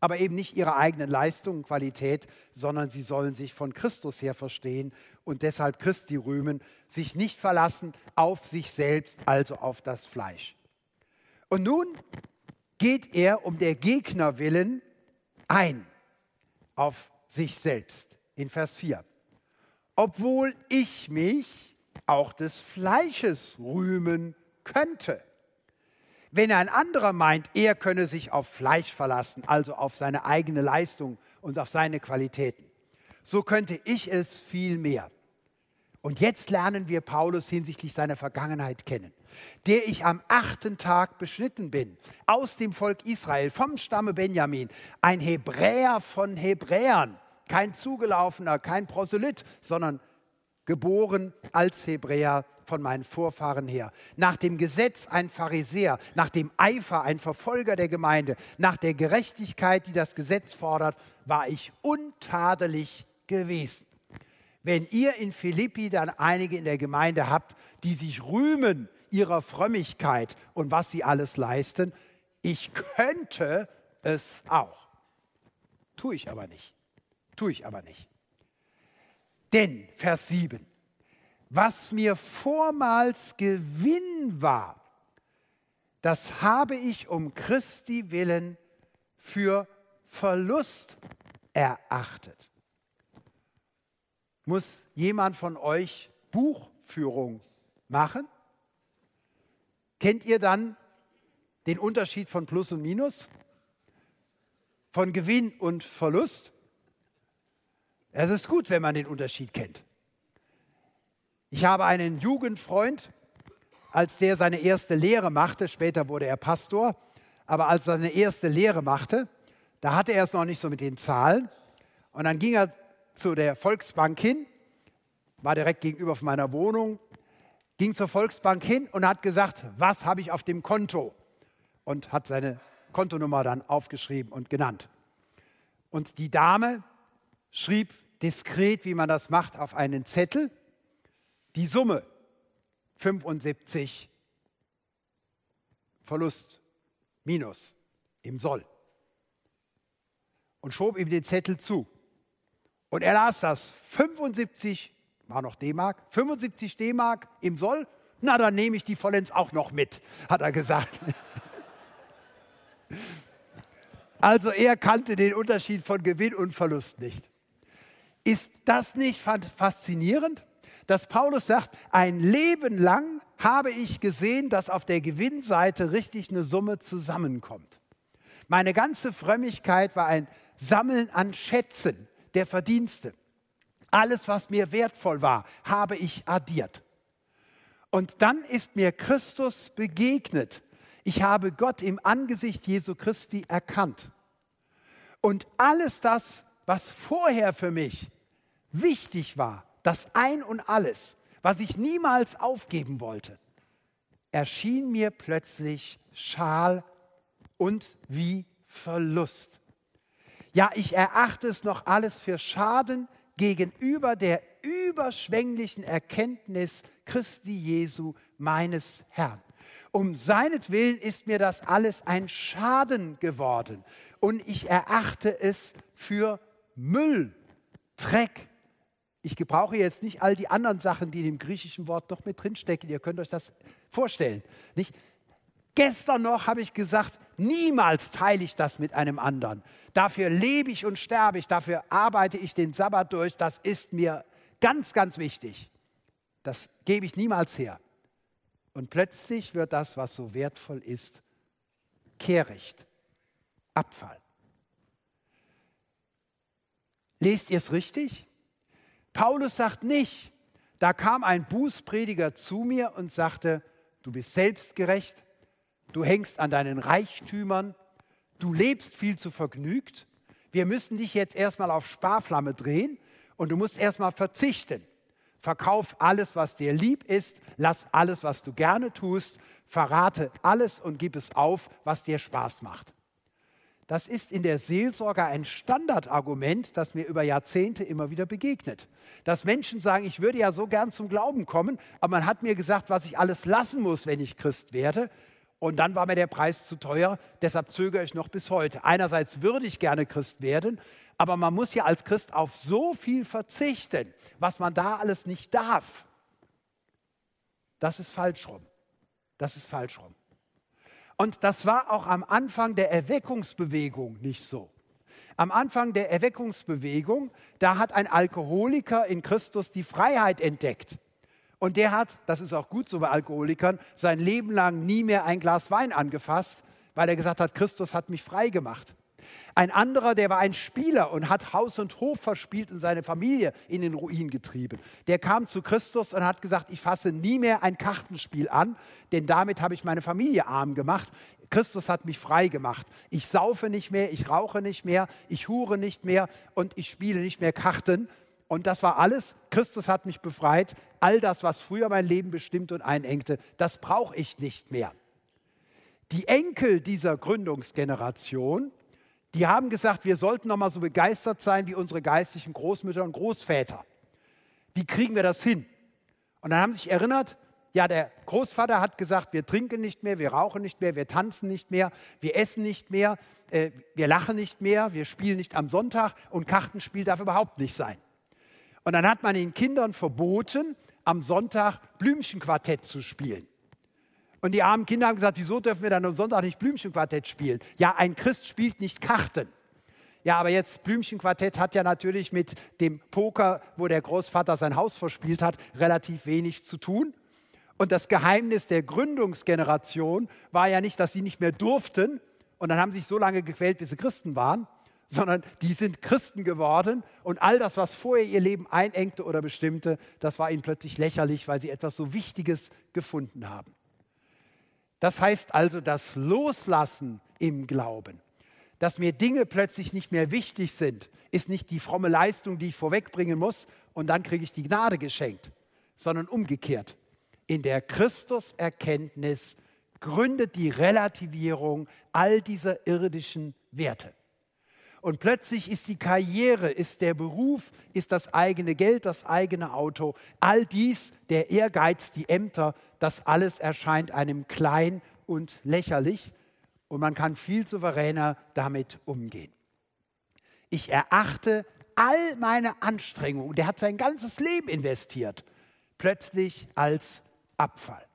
aber eben nicht ihre eigenen Leistungen, und Qualität, sondern sie sollen sich von Christus her verstehen und deshalb Christi rühmen, sich nicht verlassen auf sich selbst, also auf das Fleisch. Und nun geht er um der Gegner willen ein auf sich selbst in Vers 4. Obwohl ich mich auch des Fleisches rühmen könnte. Wenn ein anderer meint, er könne sich auf Fleisch verlassen, also auf seine eigene Leistung und auf seine Qualitäten, so könnte ich es viel mehr. Und jetzt lernen wir Paulus hinsichtlich seiner Vergangenheit kennen, der ich am achten Tag beschnitten bin, aus dem Volk Israel, vom Stamme Benjamin, ein Hebräer von Hebräern, kein zugelaufener, kein Proselyt, sondern geboren als Hebräer von meinen Vorfahren her. Nach dem Gesetz ein Pharisäer, nach dem Eifer ein Verfolger der Gemeinde, nach der Gerechtigkeit, die das Gesetz fordert, war ich untadelig gewesen wenn ihr in Philippi dann einige in der Gemeinde habt, die sich rühmen ihrer Frömmigkeit und was sie alles leisten, ich könnte es auch. Tue ich aber nicht. Tue ich aber nicht. Denn, Vers 7, was mir vormals Gewinn war, das habe ich um Christi willen für Verlust erachtet. Muss jemand von euch Buchführung machen? Kennt ihr dann den Unterschied von Plus und Minus? Von Gewinn und Verlust? Es ist gut, wenn man den Unterschied kennt. Ich habe einen Jugendfreund, als der seine erste Lehre machte, später wurde er Pastor, aber als er seine erste Lehre machte, da hatte er es noch nicht so mit den Zahlen. Und dann ging er zu der Volksbank hin, war direkt gegenüber von meiner Wohnung, ging zur Volksbank hin und hat gesagt, was habe ich auf dem Konto? Und hat seine Kontonummer dann aufgeschrieben und genannt. Und die Dame schrieb diskret, wie man das macht, auf einen Zettel die Summe 75 Verlust minus im Soll und schob ihm den Zettel zu. Und er las das 75, war noch D-Mark, 75 D-Mark im Soll. Na, dann nehme ich die vollends auch noch mit, hat er gesagt. Also er kannte den Unterschied von Gewinn und Verlust nicht. Ist das nicht faszinierend, dass Paulus sagt, ein Leben lang habe ich gesehen, dass auf der Gewinnseite richtig eine Summe zusammenkommt. Meine ganze Frömmigkeit war ein Sammeln an Schätzen, der Verdienste. Alles, was mir wertvoll war, habe ich addiert. Und dann ist mir Christus begegnet. Ich habe Gott im Angesicht Jesu Christi erkannt. Und alles das, was vorher für mich wichtig war, das Ein und alles, was ich niemals aufgeben wollte, erschien mir plötzlich schal und wie Verlust. Ja, ich erachte es noch alles für Schaden gegenüber der überschwänglichen Erkenntnis Christi Jesu, meines Herrn. Um seinetwillen ist mir das alles ein Schaden geworden und ich erachte es für Müll, Dreck, ich gebrauche jetzt nicht all die anderen Sachen, die in dem griechischen Wort noch mit drinstecken. Ihr könnt euch das vorstellen. Nicht? Gestern noch habe ich gesagt, niemals teile ich das mit einem anderen. Dafür lebe ich und sterbe ich, dafür arbeite ich den Sabbat durch. Das ist mir ganz, ganz wichtig. Das gebe ich niemals her. Und plötzlich wird das, was so wertvoll ist, kehricht, Abfall. Lest ihr es richtig? Paulus sagt nicht, da kam ein Bußprediger zu mir und sagte, du bist selbstgerecht, du hängst an deinen Reichtümern, du lebst viel zu vergnügt, wir müssen dich jetzt erstmal auf Sparflamme drehen und du musst erstmal verzichten. Verkauf alles, was dir lieb ist, lass alles, was du gerne tust, verrate alles und gib es auf, was dir Spaß macht. Das ist in der Seelsorge ein Standardargument, das mir über Jahrzehnte immer wieder begegnet. Dass Menschen sagen, ich würde ja so gern zum Glauben kommen, aber man hat mir gesagt, was ich alles lassen muss, wenn ich Christ werde. Und dann war mir der Preis zu teuer, deshalb zögere ich noch bis heute. Einerseits würde ich gerne Christ werden, aber man muss ja als Christ auf so viel verzichten, was man da alles nicht darf. Das ist falsch rum. Das ist falsch rum. Und das war auch am Anfang der Erweckungsbewegung nicht so. Am Anfang der Erweckungsbewegung, da hat ein Alkoholiker in Christus die Freiheit entdeckt. Und der hat, das ist auch gut so bei Alkoholikern, sein Leben lang nie mehr ein Glas Wein angefasst, weil er gesagt hat, Christus hat mich frei gemacht. Ein anderer, der war ein Spieler und hat Haus und Hof verspielt und seine Familie in den Ruin getrieben. Der kam zu Christus und hat gesagt, ich fasse nie mehr ein Kartenspiel an, denn damit habe ich meine Familie arm gemacht. Christus hat mich frei gemacht. Ich saufe nicht mehr, ich rauche nicht mehr, ich hure nicht mehr und ich spiele nicht mehr Karten. Und das war alles. Christus hat mich befreit. All das, was früher mein Leben bestimmt und einengte, das brauche ich nicht mehr. Die Enkel dieser Gründungsgeneration, die haben gesagt, wir sollten noch mal so begeistert sein wie unsere geistlichen Großmütter und Großväter. Wie kriegen wir das hin? Und dann haben sie sich erinnert, ja, der Großvater hat gesagt, wir trinken nicht mehr, wir rauchen nicht mehr, wir tanzen nicht mehr, wir essen nicht mehr, äh, wir lachen nicht mehr, wir spielen nicht am Sonntag und Kartenspiel darf überhaupt nicht sein. Und dann hat man den Kindern verboten, am Sonntag Blümchenquartett zu spielen. Und die armen Kinder haben gesagt, wieso dürfen wir dann am Sonntag nicht Blümchenquartett spielen? Ja, ein Christ spielt nicht Karten. Ja, aber jetzt Blümchenquartett hat ja natürlich mit dem Poker, wo der Großvater sein Haus verspielt hat, relativ wenig zu tun. Und das Geheimnis der Gründungsgeneration war ja nicht, dass sie nicht mehr durften und dann haben sie sich so lange gequält, bis sie Christen waren, sondern die sind Christen geworden und all das, was vorher ihr Leben einengte oder bestimmte, das war ihnen plötzlich lächerlich, weil sie etwas so Wichtiges gefunden haben. Das heißt also das Loslassen im Glauben, dass mir Dinge plötzlich nicht mehr wichtig sind, ist nicht die fromme Leistung, die ich vorwegbringen muss und dann kriege ich die Gnade geschenkt, sondern umgekehrt. In der Christuserkenntnis gründet die Relativierung all dieser irdischen Werte. Und plötzlich ist die Karriere, ist der Beruf, ist das eigene Geld, das eigene Auto, all dies, der Ehrgeiz, die Ämter, das alles erscheint einem klein und lächerlich und man kann viel souveräner damit umgehen. Ich erachte all meine Anstrengungen, der hat sein ganzes Leben investiert, plötzlich als Abfall.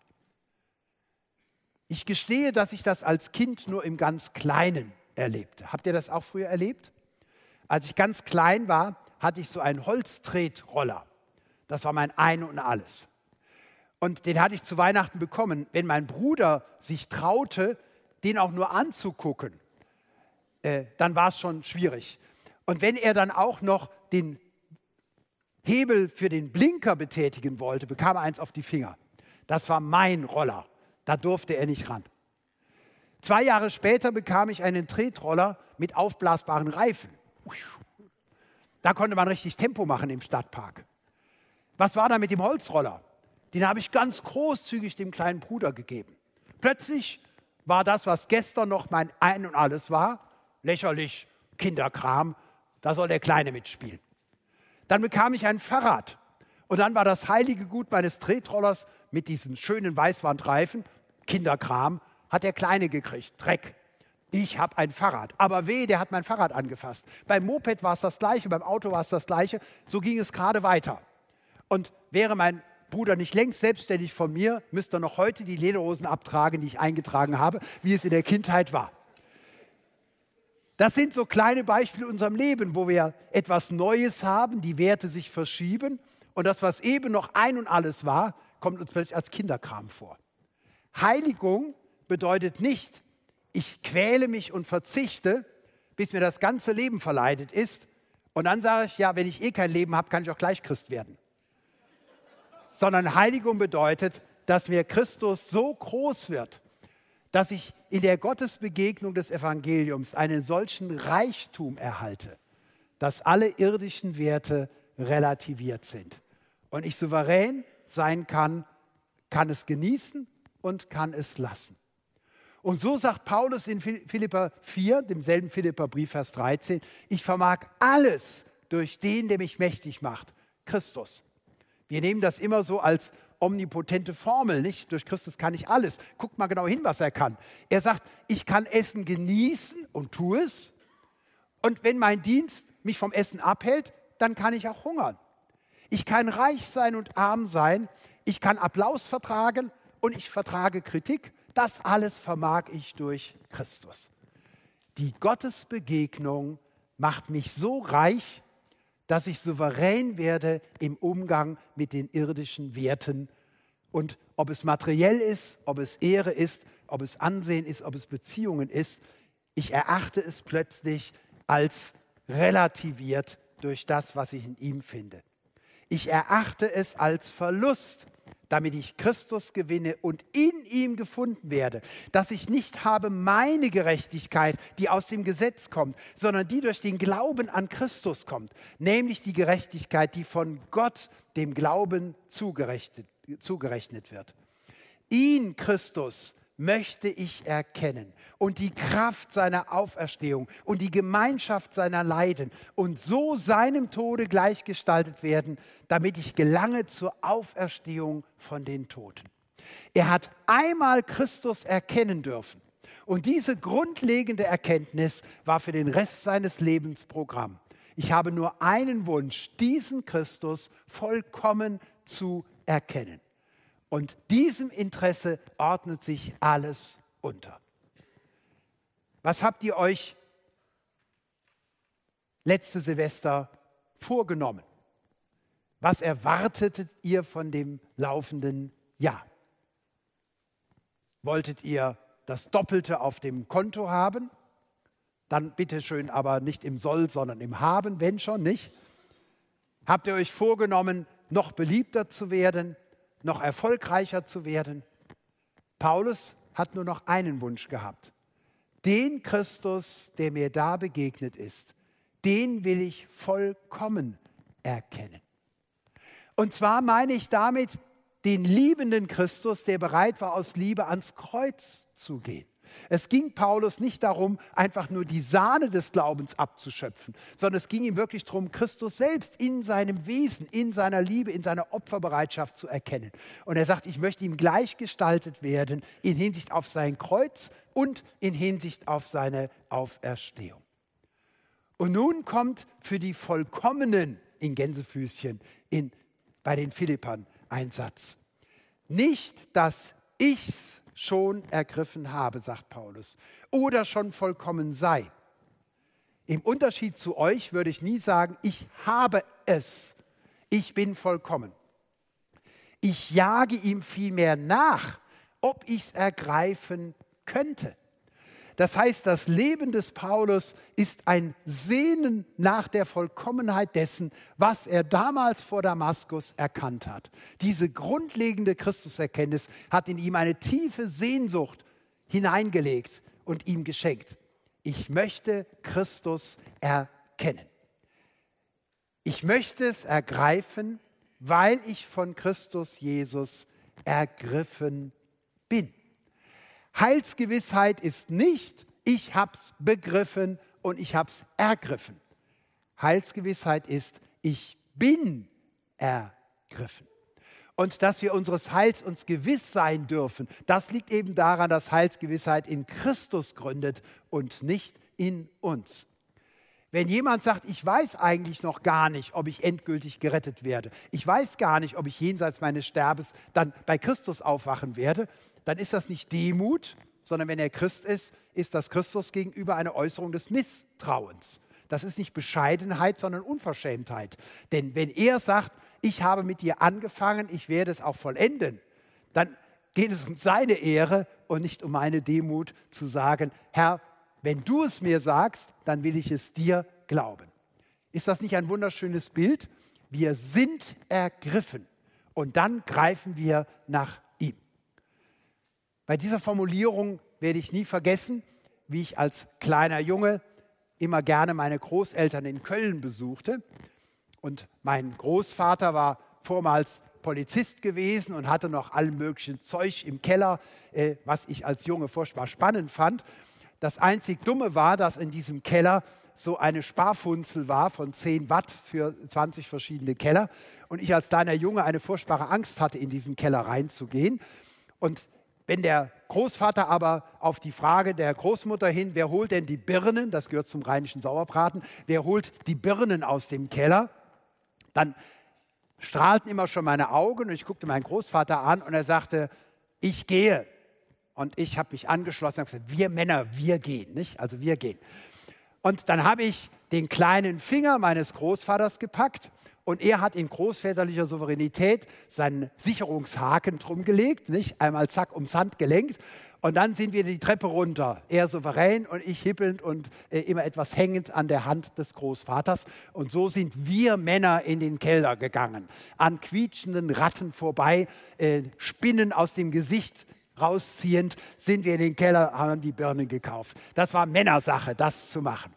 Ich gestehe, dass ich das als Kind nur im ganz Kleinen erlebte. Habt ihr das auch früher erlebt? Als ich ganz klein war, hatte ich so einen Holztretroller. Das war mein Ein und Alles. Und den hatte ich zu Weihnachten bekommen. Wenn mein Bruder sich traute, den auch nur anzugucken, äh, dann war es schon schwierig. Und wenn er dann auch noch den Hebel für den Blinker betätigen wollte, bekam er eins auf die Finger. Das war mein Roller. Da durfte er nicht ran. Zwei Jahre später bekam ich einen Tretroller mit aufblasbaren Reifen. Da konnte man richtig Tempo machen im Stadtpark. Was war da mit dem Holzroller? Den habe ich ganz großzügig dem kleinen Bruder gegeben. Plötzlich war das, was gestern noch mein Ein und Alles war, lächerlich, Kinderkram, da soll der Kleine mitspielen. Dann bekam ich ein Fahrrad und dann war das heilige Gut meines Tretrollers mit diesen schönen Weißwandreifen, Kinderkram, hat der Kleine gekriegt, Dreck. Ich habe ein Fahrrad. Aber weh, der hat mein Fahrrad angefasst. Beim Moped war es das Gleiche, beim Auto war es das Gleiche. So ging es gerade weiter. Und wäre mein Bruder nicht längst selbstständig von mir, müsste er noch heute die Lederhosen abtragen, die ich eingetragen habe, wie es in der Kindheit war. Das sind so kleine Beispiele in unserem Leben, wo wir etwas Neues haben, die Werte sich verschieben und das, was eben noch ein und alles war, kommt uns plötzlich als Kinderkram vor. Heiligung bedeutet nicht, ich quäle mich und verzichte, bis mir das ganze Leben verleidet ist. Und dann sage ich, ja, wenn ich eh kein Leben habe, kann ich auch gleich Christ werden. Sondern Heiligung bedeutet, dass mir Christus so groß wird, dass ich in der Gottesbegegnung des Evangeliums einen solchen Reichtum erhalte, dass alle irdischen Werte relativiert sind. Und ich souverän sein kann, kann es genießen und kann es lassen. Und so sagt Paulus in Philippa 4, demselben Philippa Brief, Vers 13, ich vermag alles durch den, der mich mächtig macht, Christus. Wir nehmen das immer so als omnipotente Formel, nicht? Durch Christus kann ich alles. Guckt mal genau hin, was er kann. Er sagt, ich kann Essen genießen und tue es. Und wenn mein Dienst mich vom Essen abhält, dann kann ich auch hungern. Ich kann reich sein und arm sein. Ich kann Applaus vertragen und ich vertrage Kritik. Das alles vermag ich durch Christus. Die Gottesbegegnung macht mich so reich, dass ich souverän werde im Umgang mit den irdischen Werten. Und ob es materiell ist, ob es Ehre ist, ob es Ansehen ist, ob es Beziehungen ist, ich erachte es plötzlich als relativiert durch das, was ich in ihm finde. Ich erachte es als Verlust, damit ich Christus gewinne und in ihm gefunden werde, dass ich nicht habe meine Gerechtigkeit, die aus dem Gesetz kommt, sondern die durch den Glauben an Christus kommt, nämlich die Gerechtigkeit, die von Gott dem Glauben zugerechnet, zugerechnet wird. Ihn, Christus, möchte ich erkennen und die Kraft seiner Auferstehung und die Gemeinschaft seiner Leiden und so seinem Tode gleichgestaltet werden, damit ich gelange zur Auferstehung von den Toten. Er hat einmal Christus erkennen dürfen und diese grundlegende Erkenntnis war für den Rest seines Lebens Programm. Ich habe nur einen Wunsch, diesen Christus vollkommen zu erkennen. Und diesem Interesse ordnet sich alles unter. Was habt ihr euch letzte Silvester vorgenommen? Was erwartetet ihr von dem laufenden Jahr? Wolltet ihr das Doppelte auf dem Konto haben? Dann bitte schön, aber nicht im Soll, sondern im Haben, wenn schon, nicht? Habt ihr euch vorgenommen, noch beliebter zu werden? Noch erfolgreicher zu werden. Paulus hat nur noch einen Wunsch gehabt. Den Christus, der mir da begegnet ist, den will ich vollkommen erkennen. Und zwar meine ich damit den liebenden Christus, der bereit war, aus Liebe ans Kreuz zu gehen. Es ging Paulus nicht darum, einfach nur die Sahne des Glaubens abzuschöpfen, sondern es ging ihm wirklich darum, Christus selbst in seinem Wesen, in seiner Liebe, in seiner Opferbereitschaft zu erkennen. Und er sagt, ich möchte ihm gleichgestaltet werden in Hinsicht auf sein Kreuz und in Hinsicht auf seine Auferstehung. Und nun kommt für die Vollkommenen in Gänsefüßchen in, bei den Philippern ein Satz. Nicht, dass ich's schon ergriffen habe, sagt Paulus, oder schon vollkommen sei. Im Unterschied zu euch würde ich nie sagen, ich habe es, ich bin vollkommen. Ich jage ihm vielmehr nach, ob ich es ergreifen könnte. Das heißt, das Leben des Paulus ist ein Sehnen nach der Vollkommenheit dessen, was er damals vor Damaskus erkannt hat. Diese grundlegende Christuserkenntnis hat in ihm eine tiefe Sehnsucht hineingelegt und ihm geschenkt. Ich möchte Christus erkennen. Ich möchte es ergreifen, weil ich von Christus Jesus ergriffen bin. Heilsgewissheit ist nicht, ich habe es begriffen und ich habe es ergriffen. Heilsgewissheit ist, ich bin ergriffen. Und dass wir unseres Heils uns gewiss sein dürfen, das liegt eben daran, dass Heilsgewissheit in Christus gründet und nicht in uns. Wenn jemand sagt, ich weiß eigentlich noch gar nicht, ob ich endgültig gerettet werde, ich weiß gar nicht, ob ich jenseits meines Sterbens dann bei Christus aufwachen werde, dann ist das nicht Demut, sondern wenn er Christ ist, ist das Christus gegenüber eine Äußerung des Misstrauens. Das ist nicht Bescheidenheit, sondern Unverschämtheit. Denn wenn er sagt, ich habe mit dir angefangen, ich werde es auch vollenden, dann geht es um seine Ehre und nicht um meine Demut zu sagen, Herr, wenn du es mir sagst, dann will ich es dir glauben. Ist das nicht ein wunderschönes Bild? Wir sind ergriffen und dann greifen wir nach. Bei dieser Formulierung werde ich nie vergessen, wie ich als kleiner Junge immer gerne meine Großeltern in Köln besuchte. Und mein Großvater war vormals Polizist gewesen und hatte noch all möglichen Zeug im Keller, äh, was ich als Junge furchtbar spannend fand. Das einzig Dumme war, dass in diesem Keller so eine Sparfunzel war von 10 Watt für 20 verschiedene Keller. Und ich als kleiner Junge eine furchtbare Angst hatte, in diesen Keller reinzugehen. Und wenn der Großvater aber auf die Frage der Großmutter hin, wer holt denn die Birnen, das gehört zum rheinischen Sauerbraten, wer holt die Birnen aus dem Keller, dann strahlten immer schon meine Augen und ich guckte meinen Großvater an und er sagte, ich gehe. Und ich habe mich angeschlossen und gesagt, wir Männer, wir gehen, nicht? Also wir gehen. Und dann habe ich den kleinen Finger meines Großvaters gepackt und er hat in großväterlicher Souveränität seinen Sicherungshaken drum gelegt, nicht? Einmal zack ums Hand gelenkt und dann sind wir die Treppe runter. Er souverän und ich hippelnd und äh, immer etwas hängend an der Hand des Großvaters. Und so sind wir Männer in den Keller gegangen, an quietschenden Ratten vorbei, äh, Spinnen aus dem Gesicht rausziehend, sind wir in den Keller, haben die Birnen gekauft. Das war Männersache, das zu machen.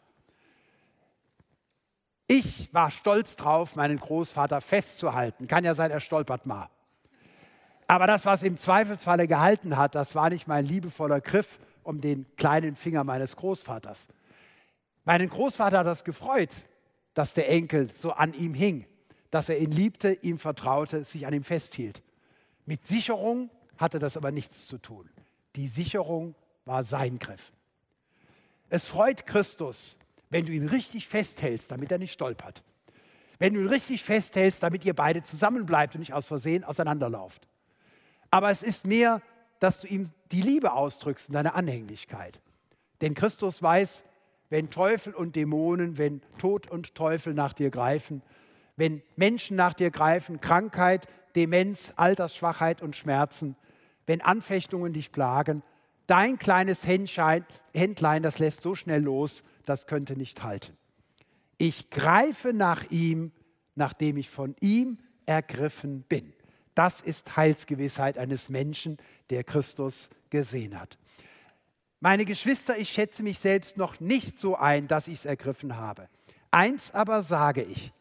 Ich war stolz drauf, meinen Großvater festzuhalten. Kann ja sein, er stolpert mal. Aber das, was im Zweifelsfalle gehalten hat, das war nicht mein liebevoller Griff um den kleinen Finger meines Großvaters. Meinen Großvater hat das gefreut, dass der Enkel so an ihm hing, dass er ihn liebte, ihm vertraute, sich an ihm festhielt. Mit Sicherung hatte das aber nichts zu tun. Die Sicherung war sein Griff. Es freut Christus, wenn du ihn richtig festhältst, damit er nicht stolpert. Wenn du ihn richtig festhältst, damit ihr beide zusammenbleibt und nicht aus Versehen auseinanderlauft. Aber es ist mehr, dass du ihm die Liebe ausdrückst und deine Anhänglichkeit. Denn Christus weiß, wenn Teufel und Dämonen, wenn Tod und Teufel nach dir greifen, wenn Menschen nach dir greifen, Krankheit, Demenz, Altersschwachheit und Schmerzen, wenn Anfechtungen dich plagen, dein kleines Händlein, das lässt so schnell los, das könnte nicht halten. Ich greife nach ihm, nachdem ich von ihm ergriffen bin. Das ist Heilsgewissheit eines Menschen, der Christus gesehen hat. Meine Geschwister, ich schätze mich selbst noch nicht so ein, dass ich es ergriffen habe. Eins aber sage ich,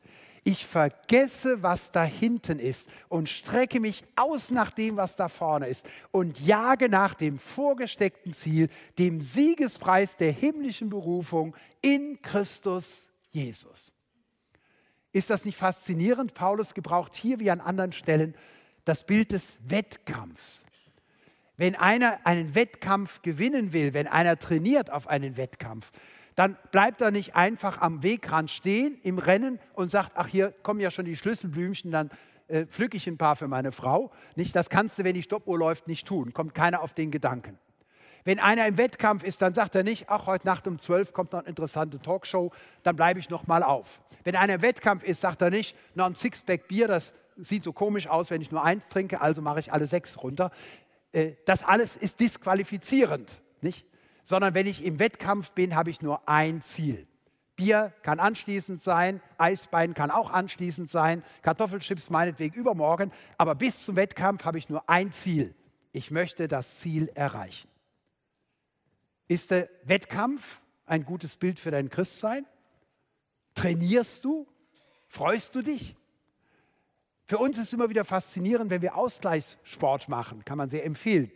ich vergesse, was da hinten ist und strecke mich aus nach dem, was da vorne ist und jage nach dem vorgesteckten Ziel, dem Siegespreis der himmlischen Berufung in Christus Jesus. Ist das nicht faszinierend? Paulus gebraucht hier wie an anderen Stellen das Bild des Wettkampfs. Wenn einer einen Wettkampf gewinnen will, wenn einer trainiert auf einen Wettkampf, dann bleibt er nicht einfach am Wegrand stehen im Rennen und sagt, ach hier kommen ja schon die Schlüsselblümchen, dann äh, pflücke ich ein paar für meine Frau. Nicht, das kannst du, wenn die Stoppuhr läuft, nicht tun. Kommt keiner auf den Gedanken. Wenn einer im Wettkampf ist, dann sagt er nicht, ach, heute Nacht um 12 kommt noch eine interessante Talkshow, dann bleibe ich noch mal auf. Wenn einer im Wettkampf ist, sagt er nicht, noch ein Sixpack Bier, das sieht so komisch aus, wenn ich nur eins trinke, also mache ich alle sechs runter. Äh, das alles ist disqualifizierend, nicht? Sondern wenn ich im Wettkampf bin, habe ich nur ein Ziel. Bier kann anschließend sein, Eisbein kann auch anschließend sein, Kartoffelchips meinetwegen übermorgen, aber bis zum Wettkampf habe ich nur ein Ziel. Ich möchte das Ziel erreichen. Ist der Wettkampf ein gutes Bild für dein Christsein? Trainierst du? Freust du dich? Für uns ist es immer wieder faszinierend, wenn wir Ausgleichssport machen, kann man sehr empfehlen.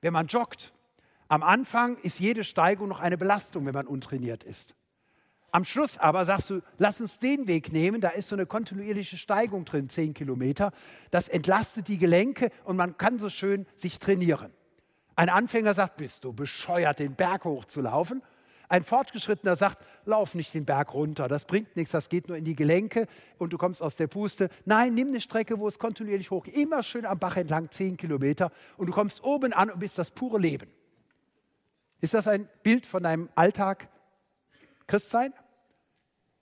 Wenn man joggt, am Anfang ist jede Steigung noch eine Belastung, wenn man untrainiert ist. Am Schluss aber sagst du, lass uns den Weg nehmen, da ist so eine kontinuierliche Steigung drin, zehn Kilometer. Das entlastet die Gelenke und man kann so schön sich trainieren. Ein Anfänger sagt, bist du bescheuert, den Berg hochzulaufen? Ein Fortgeschrittener sagt, lauf nicht den Berg runter, das bringt nichts, das geht nur in die Gelenke und du kommst aus der Puste. Nein, nimm eine Strecke, wo es kontinuierlich hoch, immer schön am Bach entlang, zehn Kilometer und du kommst oben an und bist das pure Leben. Ist das ein Bild von deinem Alltag Christsein?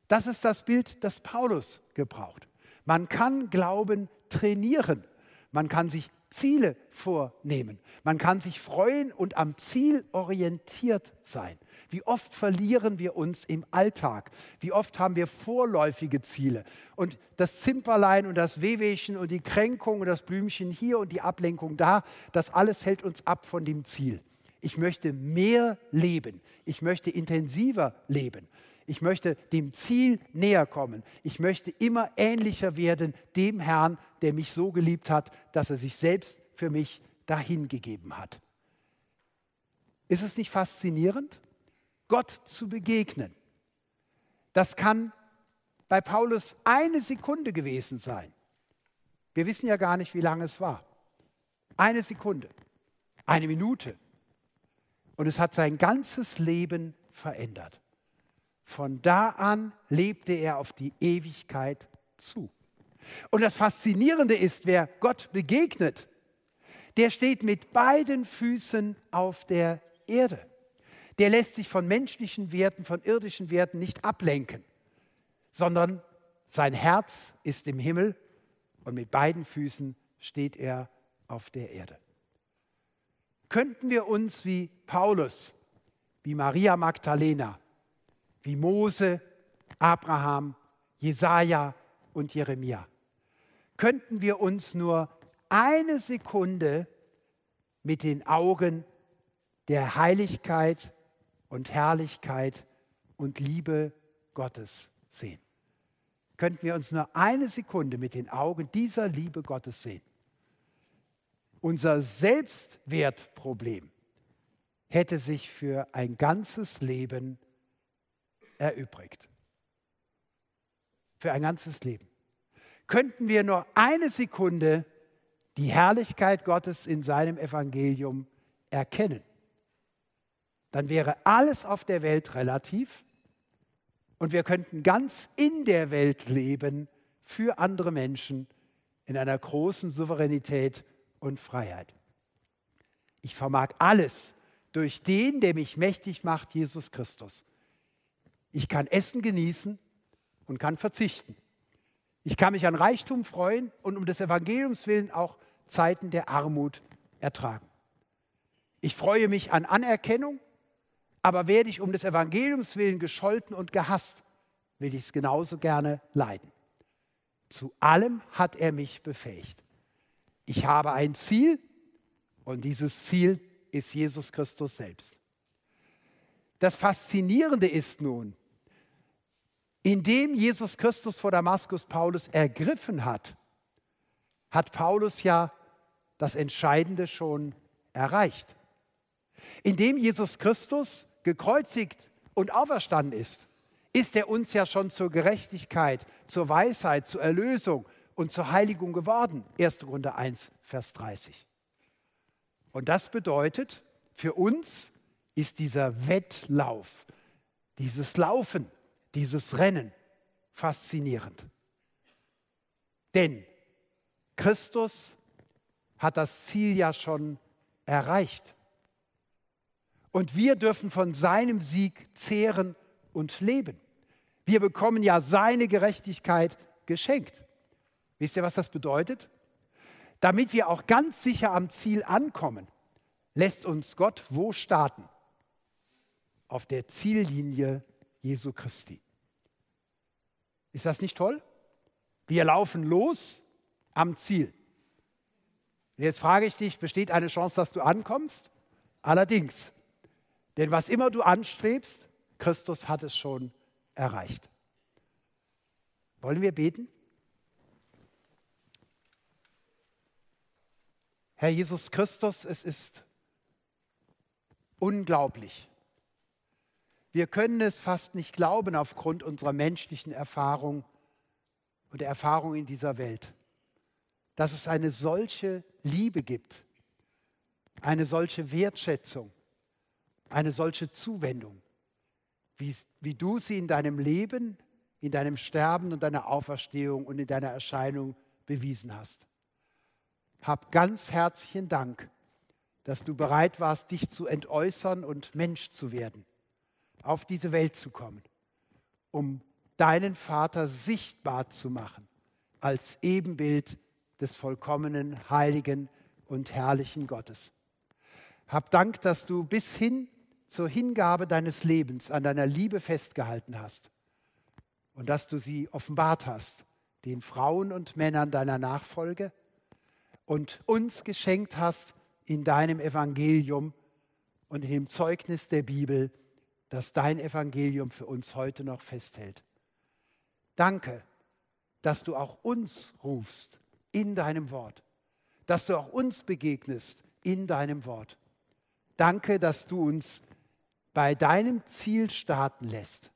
Das ist das Bild, das Paulus gebraucht. Man kann Glauben trainieren. Man kann sich Ziele vornehmen. Man kann sich freuen und am Ziel orientiert sein. Wie oft verlieren wir uns im Alltag? Wie oft haben wir vorläufige Ziele? Und das Zimperlein und das Wehwehchen und die Kränkung und das Blümchen hier und die Ablenkung da, das alles hält uns ab von dem Ziel. Ich möchte mehr leben. Ich möchte intensiver leben. Ich möchte dem Ziel näher kommen. Ich möchte immer ähnlicher werden dem Herrn, der mich so geliebt hat, dass er sich selbst für mich dahingegeben hat. Ist es nicht faszinierend, Gott zu begegnen? Das kann bei Paulus eine Sekunde gewesen sein. Wir wissen ja gar nicht, wie lange es war. Eine Sekunde, eine Minute, und es hat sein ganzes Leben verändert. Von da an lebte er auf die Ewigkeit zu. Und das Faszinierende ist, wer Gott begegnet, der steht mit beiden Füßen auf der Erde. Der lässt sich von menschlichen Werten, von irdischen Werten nicht ablenken, sondern sein Herz ist im Himmel und mit beiden Füßen steht er auf der Erde könnten wir uns wie Paulus, wie Maria Magdalena, wie Mose, Abraham, Jesaja und Jeremia, könnten wir uns nur eine Sekunde mit den Augen der Heiligkeit und Herrlichkeit und Liebe Gottes sehen. Könnten wir uns nur eine Sekunde mit den Augen dieser Liebe Gottes sehen unser Selbstwertproblem hätte sich für ein ganzes Leben erübrigt. Für ein ganzes Leben. Könnten wir nur eine Sekunde die Herrlichkeit Gottes in seinem Evangelium erkennen, dann wäre alles auf der Welt relativ und wir könnten ganz in der Welt leben für andere Menschen in einer großen Souveränität und Freiheit. Ich vermag alles durch den, der mich mächtig macht, Jesus Christus. Ich kann Essen genießen und kann verzichten. Ich kann mich an Reichtum freuen und um des Evangeliums willen auch Zeiten der Armut ertragen. Ich freue mich an Anerkennung, aber werde ich um des Evangeliums willen gescholten und gehasst, will ich es genauso gerne leiden. Zu allem hat er mich befähigt. Ich habe ein Ziel und dieses Ziel ist Jesus Christus selbst. Das Faszinierende ist nun, indem Jesus Christus vor Damaskus Paulus ergriffen hat, hat Paulus ja das Entscheidende schon erreicht. Indem Jesus Christus gekreuzigt und auferstanden ist, ist er uns ja schon zur Gerechtigkeit, zur Weisheit, zur Erlösung und zur Heiligung geworden. 1. Korinther 1, Vers 30. Und das bedeutet, für uns ist dieser Wettlauf, dieses Laufen, dieses Rennen faszinierend. Denn Christus hat das Ziel ja schon erreicht. Und wir dürfen von seinem Sieg zehren und leben. Wir bekommen ja seine Gerechtigkeit geschenkt. Wisst ihr, was das bedeutet? Damit wir auch ganz sicher am Ziel ankommen, lässt uns Gott wo starten? auf der Ziellinie Jesu Christi. Ist das nicht toll? Wir laufen los am Ziel. Und jetzt frage ich dich, besteht eine Chance, dass du ankommst? Allerdings. Denn was immer du anstrebst, Christus hat es schon erreicht. Wollen wir beten? Herr Jesus Christus, es ist unglaublich. Wir können es fast nicht glauben aufgrund unserer menschlichen Erfahrung und der Erfahrung in dieser Welt, dass es eine solche Liebe gibt, eine solche Wertschätzung, eine solche Zuwendung, wie, wie du sie in deinem Leben, in deinem Sterben und deiner Auferstehung und in deiner Erscheinung bewiesen hast hab ganz herzlichen Dank, dass du bereit warst, dich zu entäußern und Mensch zu werden, auf diese Welt zu kommen, um deinen Vater sichtbar zu machen als Ebenbild des vollkommenen, heiligen und herrlichen Gottes. Hab Dank, dass du bis hin zur Hingabe deines Lebens an deiner Liebe festgehalten hast und dass du sie offenbart hast, den Frauen und Männern deiner Nachfolge und uns geschenkt hast in deinem Evangelium und in dem Zeugnis der Bibel, das dein Evangelium für uns heute noch festhält. Danke, dass du auch uns rufst in deinem Wort, dass du auch uns begegnest in deinem Wort. Danke, dass du uns bei deinem Ziel starten lässt,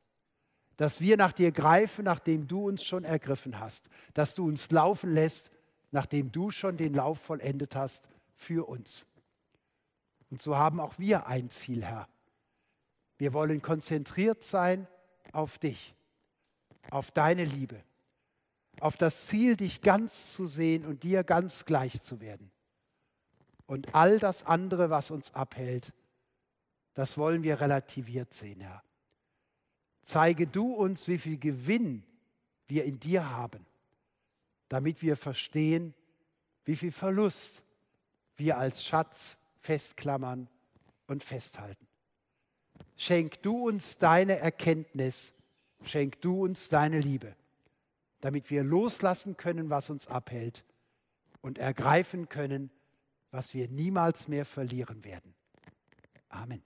dass wir nach dir greifen, nachdem du uns schon ergriffen hast, dass du uns laufen lässt nachdem du schon den Lauf vollendet hast für uns. Und so haben auch wir ein Ziel, Herr. Wir wollen konzentriert sein auf dich, auf deine Liebe, auf das Ziel, dich ganz zu sehen und dir ganz gleich zu werden. Und all das andere, was uns abhält, das wollen wir relativiert sehen, Herr. Zeige du uns, wie viel Gewinn wir in dir haben damit wir verstehen, wie viel Verlust wir als Schatz festklammern und festhalten. Schenk du uns deine Erkenntnis, schenk du uns deine Liebe, damit wir loslassen können, was uns abhält und ergreifen können, was wir niemals mehr verlieren werden. Amen.